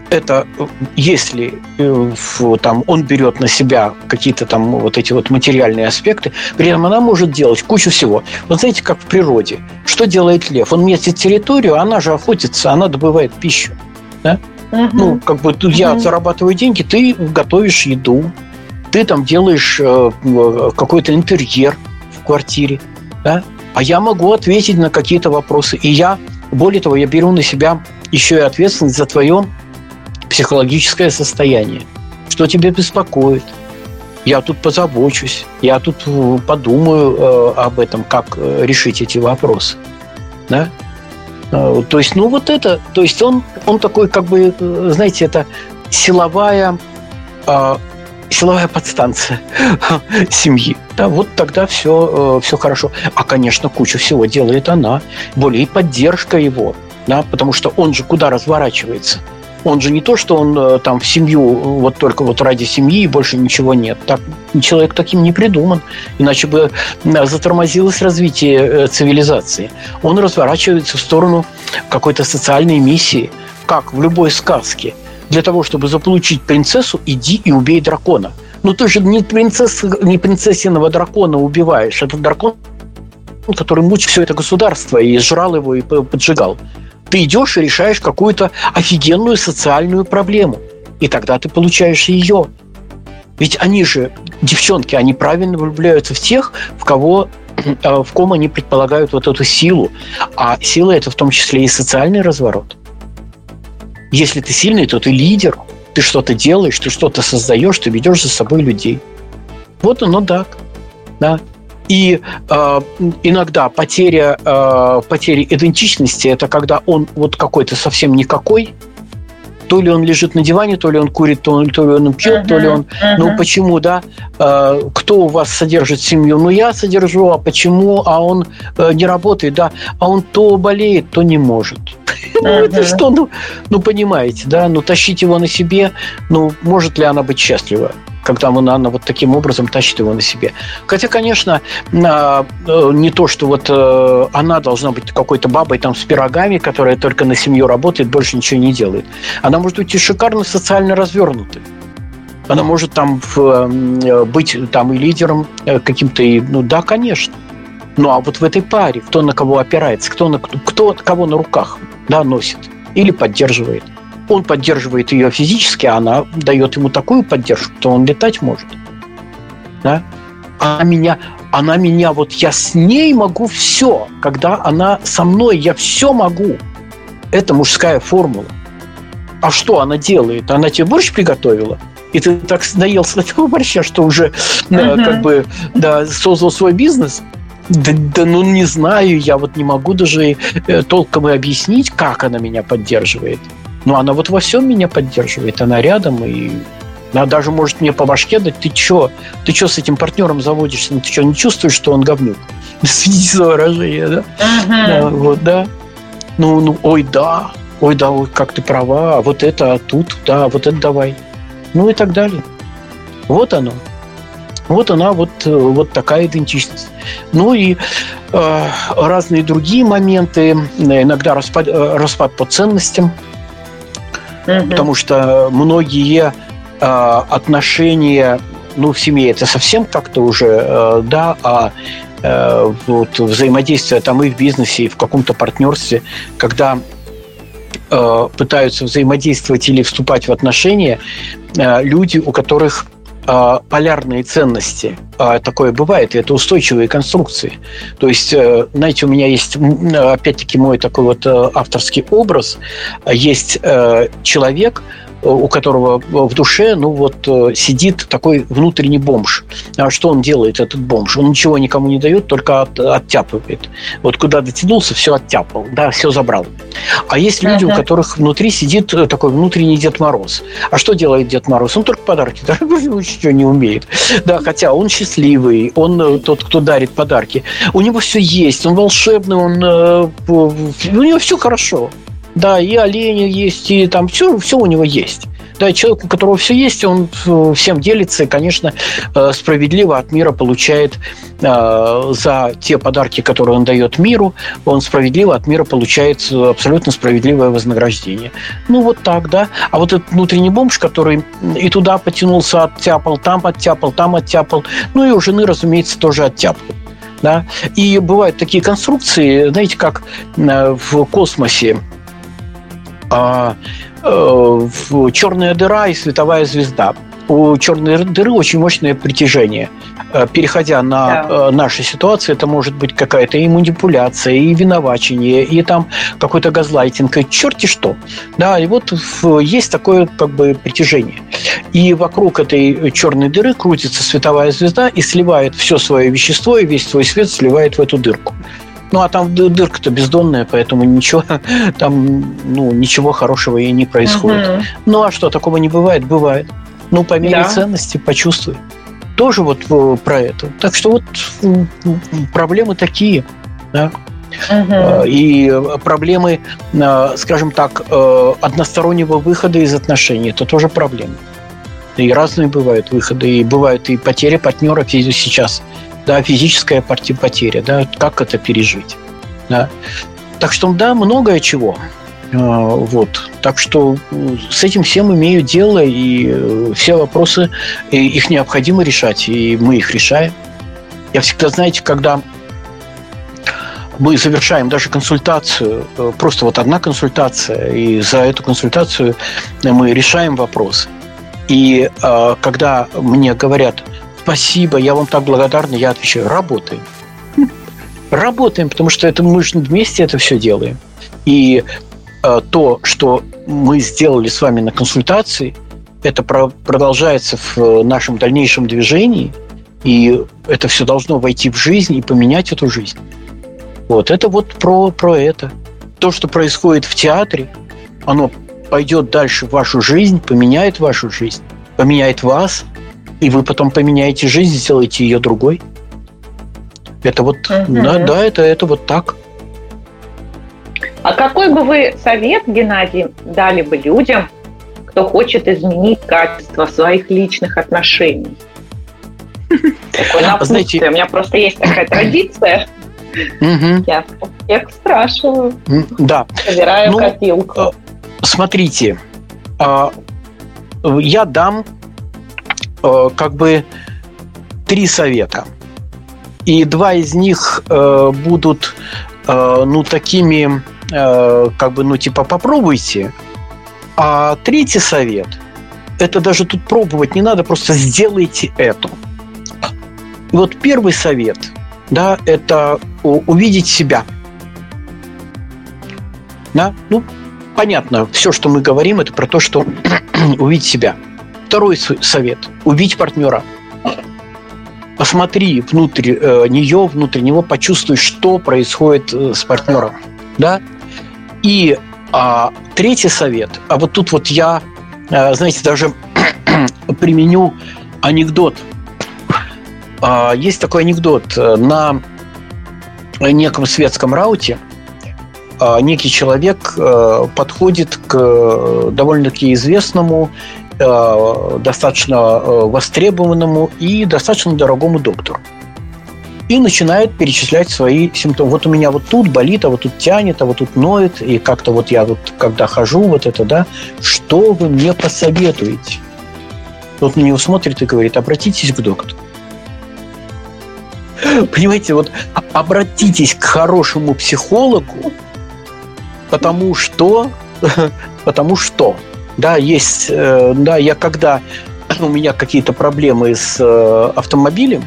Это если э, там, он берет на себя какие-то там вот эти вот материальные аспекты, при этом она может делать кучу всего. Вот знаете, как в природе. Что делает лев? Он местит территорию, она же охотится, она добывает пищу. Да? Угу. Ну, как бы я зарабатываю деньги, ты готовишь еду, ты там делаешь э, какой-то интерьер в квартире, да? а я могу ответить на какие-то вопросы. И я, более того, я беру на себя еще и ответственность за твое психологическое состояние. Что тебя беспокоит? Я тут позабочусь, я тут э, подумаю э, об этом, как э, решить эти вопросы. Да? Э, то есть, ну вот это, то есть он, он такой, как бы, э, знаете, это силовая, э, силовая подстанция семьи. Да, вот тогда все, все хорошо. А, конечно, кучу всего делает она. Более и поддержка его. Да, потому что он же куда разворачивается – он же не то, что он э, там в семью вот только вот ради семьи и больше ничего нет. Так, человек таким не придуман, иначе бы затормозилось развитие э, цивилизации. Он разворачивается в сторону какой-то социальной миссии, как в любой сказке. Для того, чтобы заполучить принцессу, иди и убей дракона. Но ты же не, принцесса, не принцессиного дракона убиваешь. Это дракон, который мучил все это государство и сжрал его и поджигал. Ты идешь и решаешь какую-то офигенную социальную проблему. И тогда ты получаешь ее. Ведь они же, девчонки, они правильно влюбляются в тех, в кого э, в ком они предполагают вот эту силу. А сила – это в том числе и социальный разворот. Если ты сильный, то ты лидер, ты что-то делаешь, ты что-то создаешь, ты ведешь за собой людей. Вот оно так. Да. И э, иногда потеря, э, потеря идентичности – это когда он вот какой-то совсем никакой – то ли он лежит на диване, то ли он курит, то, ли он пьет, uh-huh, то ли он... Uh-huh. Ну, почему, да? Э, кто у вас содержит семью? Ну, я содержу, а почему? А он э, не работает, да? А он то болеет, то не может. Ну, это что? Ну, ну, понимаете, да? Ну, тащить его на себе, ну, может ли она быть счастлива? когда она вот таким образом тащит его на себе. Хотя, конечно, э, не то, что вот э, она должна быть какой-то бабой там с пирогами, которая только на семью работает, больше ничего не делает. Она может быть и шикарно социально развернутой. Она может там э, быть там и лидером каким-то, ну да, конечно. Ну а вот в этой паре, кто на кого опирается, кто, на, кто кого на руках да, носит или поддерживает – он поддерживает ее физически, а она дает ему такую поддержку, что он летать может. Да? Она меня, она меня, вот я с ней могу все. Когда она со мной, я все могу. Это мужская формула. А что она делает? Она тебе борщ приготовила? И ты так наелся этого борща, что уже uh-huh. как бы да, создал свой бизнес? Да, да ну не знаю, я вот не могу даже э, толком и объяснить, как она меня поддерживает. Но она вот во всем меня поддерживает. Она рядом, и она даже может мне по башке дать. Ты чё? Ты чё с этим партнером заводишься? Ну, ты что, не чувствуешь, что он говнюк? Извините за выражение, да? Uh-huh. да? Вот, да. Ну, ну, ой, да. Ой, да, ой, как ты права. А вот это, а тут, да, вот это давай. Ну и так далее. Вот оно. Вот она, вот, вот такая идентичность. Ну и э, разные другие моменты, иногда распад, э, распад по ценностям – угу. потому что многие э, отношения, ну, в семье это совсем как-то уже, э, да, а э, вот взаимодействие там и в бизнесе, и в каком-то партнерстве, когда э, пытаются взаимодействовать или вступать в отношения э, люди, у которых а, полярные ценности. А, такое бывает, и это устойчивые конструкции. То есть, э, знаете, у меня есть, опять-таки, мой такой вот э, авторский образ. Есть э, человек, у которого в душе, ну вот, э, сидит такой внутренний бомж. А что он делает, этот бомж? Он ничего никому не дает, только от, оттяпывает. Вот куда дотянулся, все оттяпал, да, все забрал. А есть люди, у которых внутри сидит э, такой внутренний Дед Мороз. А что делает Дед Мороз? Он только подарки дарит, ничего не умеет. Да, хотя он счастливый, он э, тот, кто дарит подарки. У него все есть, он волшебный, он, у него все хорошо. Да, и олени есть, и там все, все у него есть. Да, человек, у которого все есть, он э, всем делится и, конечно, э, справедливо от мира получает э, за те подарки, которые он дает миру, он справедливо от мира получает абсолютно справедливое вознаграждение. Ну, вот так, да. А вот этот внутренний бомж, который и туда потянулся, оттяпал, там оттяпал, там оттяпал, ну и у жены, разумеется, тоже оттяпал. Да? И бывают такие конструкции, знаете, как в космосе черная дыра и световая звезда. У черной дыры очень мощное притяжение. Э, переходя на да. Э, наши ситуации, это может быть какая-то и манипуляция, и виновачение, и там какой-то газлайтинг, и черти что. Да, и вот есть такое как бы притяжение. И вокруг этой черной дыры крутится световая звезда и сливает все свое вещество, и весь свой свет сливает в эту дырку. Ну, а там дырка-то бездонная, поэтому ничего там, ну, ничего хорошего и не происходит. Угу. Ну, а что, такого не бывает? Бывает. Ну, по мере да. ценности почувствуй. Тоже вот э, про это. Так что вот проблемы такие, да. Угу. И проблемы, э, скажем так, одностороннего выхода из отношений, это тоже проблемы. И разные бывают выходы, и бывают и потери партнера сейчас да, физическая потеря, да, как это пережить, да. Так что, да, многое чего. Вот. Так что с этим всем имею дело, и все вопросы, их необходимо решать, и мы их решаем. Я всегда, знаете, когда мы завершаем даже консультацию, просто вот одна консультация, и за эту консультацию мы решаем вопрос. И когда мне говорят, спасибо, я вам так благодарна, я отвечаю, работаем. Работаем, потому что это мы же вместе это все делаем. И э, то, что мы сделали с вами на консультации, это про, продолжается в нашем дальнейшем движении, и это все должно войти в жизнь и поменять эту жизнь. Вот это вот про, про это. То, что происходит в театре, оно пойдет дальше в вашу жизнь, поменяет вашу жизнь, поменяет вас, и вы потом поменяете жизнь, сделаете ее другой. Это вот, угу. да, да, это, это вот так. А какой бы вы совет, Геннадий, дали бы людям, кто хочет изменить качество своих личных отношений? Такое Знаете, у меня просто есть такая традиция. Я всех спрашиваю. Да. Проверяю ну, копилку. Э, смотрите, а, я дам э, как бы три совета. И два из них э, будут, э, ну, такими, э, как бы, ну, типа, попробуйте. А третий совет – это даже тут пробовать не надо, просто сделайте это. И вот первый совет, да, это увидеть себя. Да, ну, понятно, все, что мы говорим, это про то, что увидеть себя. Второй совет – увидеть партнера – посмотри внутрь э, нее, внутрь него, почувствуй, что происходит э, с партнером. Да? И а, третий совет, а вот тут вот я, э, знаете, даже применю анекдот. А, есть такой анекдот. На неком светском рауте а, некий человек подходит к довольно-таки известному достаточно э, востребованному и достаточно дорогому доктору. И начинает перечислять свои симптомы. Вот у меня вот тут болит, а вот тут тянет, а вот тут ноет, и как-то вот я вот когда хожу, вот это, да, что вы мне посоветуете? Тот на него смотрит и говорит, обратитесь к доктору. Понимаете, вот обратитесь к хорошему психологу, потому что, потому что да, есть, э, да, я когда у меня какие-то проблемы с э, автомобилем,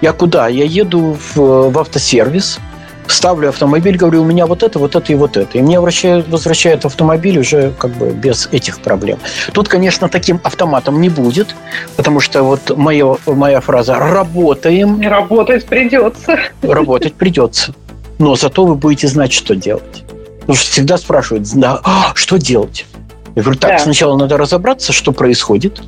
я куда? Я еду в, в автосервис, ставлю автомобиль, говорю, у меня вот это, вот это и вот это. И мне возвращают, возвращают автомобиль уже как бы без этих проблем. Тут, конечно, таким автоматом не будет, потому что вот моя, моя фраза «работаем». Работать придется. Работать придется. Но зато вы будете знать, что делать. Потому что всегда спрашивают, «А, что делать? Я говорю, так, да. сначала надо разобраться, что происходит,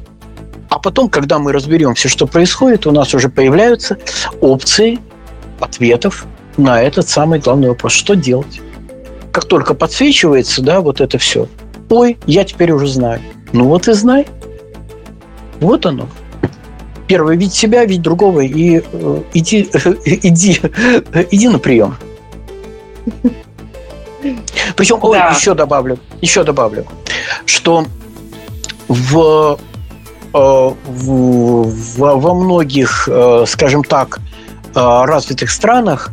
а потом, когда мы разберемся, что происходит, у нас уже появляются опции ответов на этот самый главный вопрос. Что делать? Как только подсвечивается, да, вот это все. Ой, я теперь уже знаю. Ну вот и знай. Вот оно. Первое, видеть себя, видеть другого и э, иди, э, иди, иди на прием. Причем, да. ой, еще добавлю, еще добавлю, что э, в, в, во многих, э, скажем так, э, развитых странах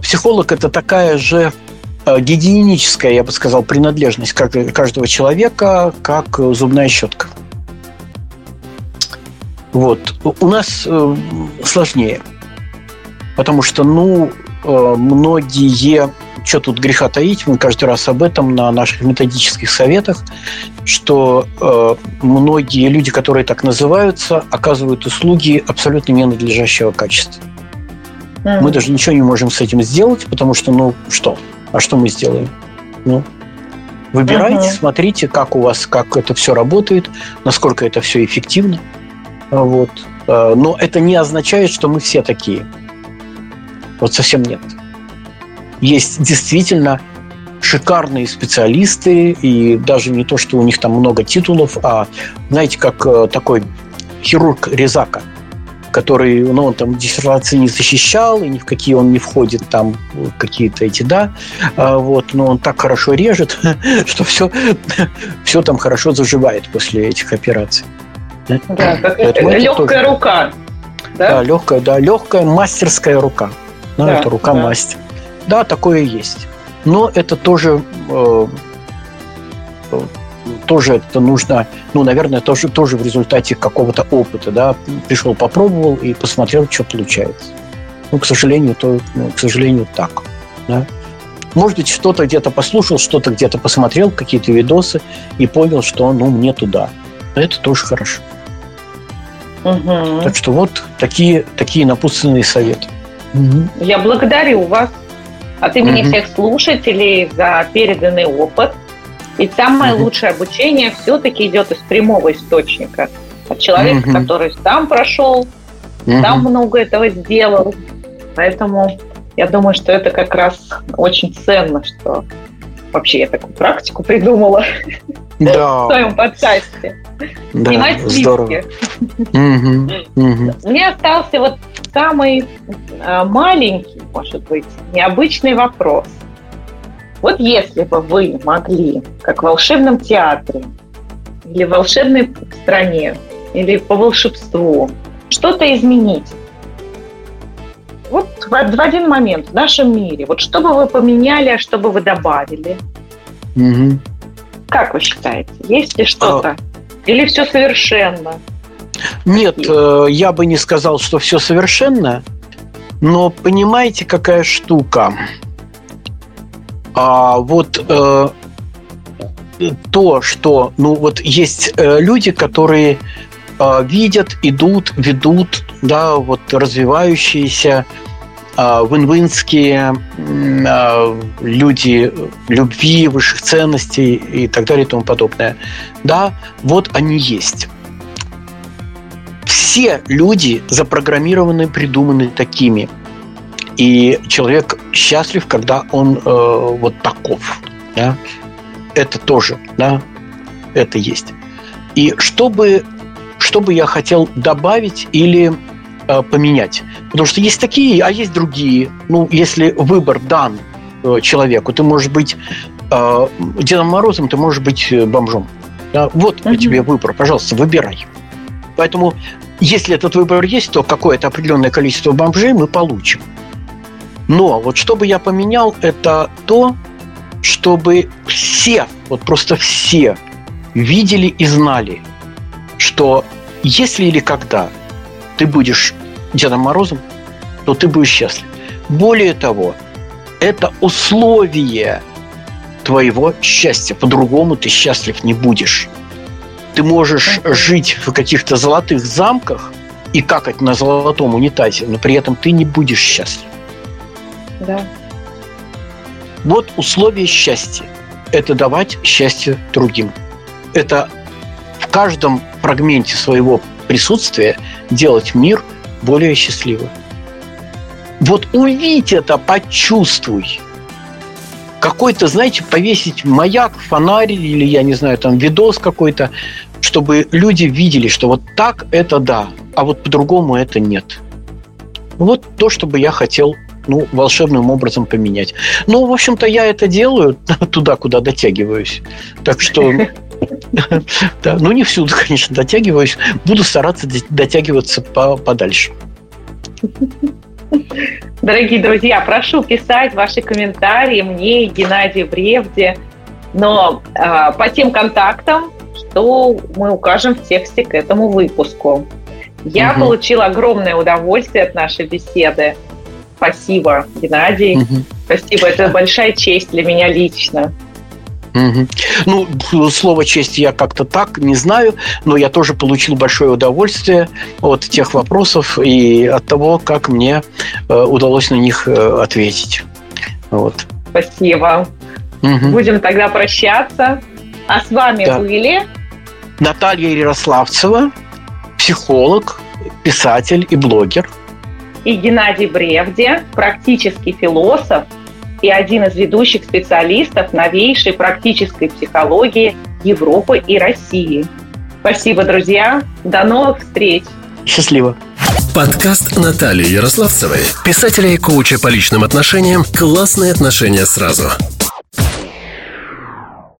психолог это такая же гигиеническая, я бы сказал, принадлежность как каждого человека, как зубная щетка. Вот. У нас сложнее. Потому что, ну, многие что тут греха таить, мы каждый раз об этом на наших методических советах, что э, многие люди, которые так называются, оказывают услуги абсолютно ненадлежащего качества. Mm. Мы даже ничего не можем с этим сделать, потому что, ну, что? А что мы сделаем? Ну, выбирайте, uh-huh. смотрите, как у вас, как это все работает, насколько это все эффективно. Вот. Э, но это не означает, что мы все такие. Вот совсем нет есть действительно шикарные специалисты, и даже не то, что у них там много титулов, а, знаете, как э, такой хирург Резака. который, ну, он там диссертации не защищал, и ни в какие он не входит там какие-то эти, да, а, вот, но он так хорошо режет, что все, все там хорошо заживает после этих операций. Да, как легкая тоже... рука. Да? да, легкая, да, легкая мастерская рука. Ну, да, это рука да. мастер. Да, такое есть. Но это тоже э, тоже это нужно, ну, наверное, тоже, тоже в результате какого-то опыта, да, пришел, попробовал и посмотрел, что получается. Ну, к сожалению, то, ну, к сожалению, так, да. Может быть, что-то где-то послушал, что-то где-то посмотрел, какие-то видосы и понял, что, ну, мне туда. Это тоже хорошо. Угу. Так что вот такие, такие напутственные советы. Угу. Я благодарю вас от имени угу. всех слушателей за переданный опыт – ведь самое угу. лучшее обучение все-таки идет из прямого источника. От человека, угу. который сам прошел, угу. сам много этого сделал. Поэтому я думаю, что это как раз очень ценно, что вообще я такую практику придумала да. в своем подкасте. Да, Снимать угу. Мне остался вот самый а, маленький, может быть, необычный вопрос – вот если бы вы могли, как в волшебном театре, или в волшебной стране, или по волшебству, что-то изменить, вот в, в один момент в нашем мире, вот что бы вы поменяли, а что бы вы добавили? Угу. Как вы считаете, есть ли что-то? А... Или все совершенно? Нет, э, я бы не сказал, что все совершенно, но понимаете, какая штука? А вот э, то, что, ну вот есть э, люди, которые э, видят, идут, ведут, да, вот развивающиеся винвинские э, люди любви, высших ценностей и так далее и тому подобное. Да, вот они есть. Все люди запрограммированы, придуманы такими – и человек счастлив, когда он э, вот таков. Да? Это тоже, да, это есть. И чтобы, чтобы я хотел добавить или поменять. Потому что есть такие, а есть другие. Ну, если выбор дан э, человеку, ты можешь быть э, Дедом Морозом, ты можешь быть э, бомжом. Вот угу. тебе выбор, пожалуйста, выбирай. Поэтому, если этот выбор есть, то какое-то определенное количество бомжей мы получим. Но вот что бы я поменял, это то, чтобы все, вот просто все видели и знали, что если или когда ты будешь Дедом Морозом, то ты будешь счастлив. Более того, это условие твоего счастья. По-другому ты счастлив не будешь. Ты можешь жить в каких-то золотых замках и какать на золотом унитазе, но при этом ты не будешь счастлив. Да. Вот условие счастья. Это давать счастье другим. Это в каждом фрагменте своего присутствия делать мир более счастливым. Вот увидь это, почувствуй. Какой-то, знаете, повесить маяк, фонарь или, я не знаю, там видос какой-то, чтобы люди видели, что вот так это да, а вот по-другому это нет. Вот то, что бы я хотел ну, волшебным образом поменять. Ну, в общем-то, я это делаю туда, куда дотягиваюсь. Так что да, ну, не всюду, конечно, дотягиваюсь. Буду стараться дотягиваться по подальше. Дорогие друзья, прошу писать ваши комментарии мне Геннадию Бревде, но э, по тем контактам, что мы укажем в тексте к этому выпуску. Я угу. получила огромное удовольствие от нашей беседы. Спасибо, Геннадий. Угу. Спасибо, это большая честь для меня лично. Угу. Ну, слово честь я как-то так не знаю, но я тоже получил большое удовольствие от тех вопросов и от того, как мне э, удалось на них э, ответить. Вот. Спасибо. Угу. Будем тогда прощаться. А с вами да. были Наталья Ярославцева, психолог, писатель и блогер и Геннадий Бревде, практический философ и один из ведущих специалистов новейшей практической психологии Европы и России. Спасибо, друзья. До новых встреч. Счастливо. Подкаст Натальи Ярославцевой, писателя и коуча по личным отношениям «Классные отношения сразу».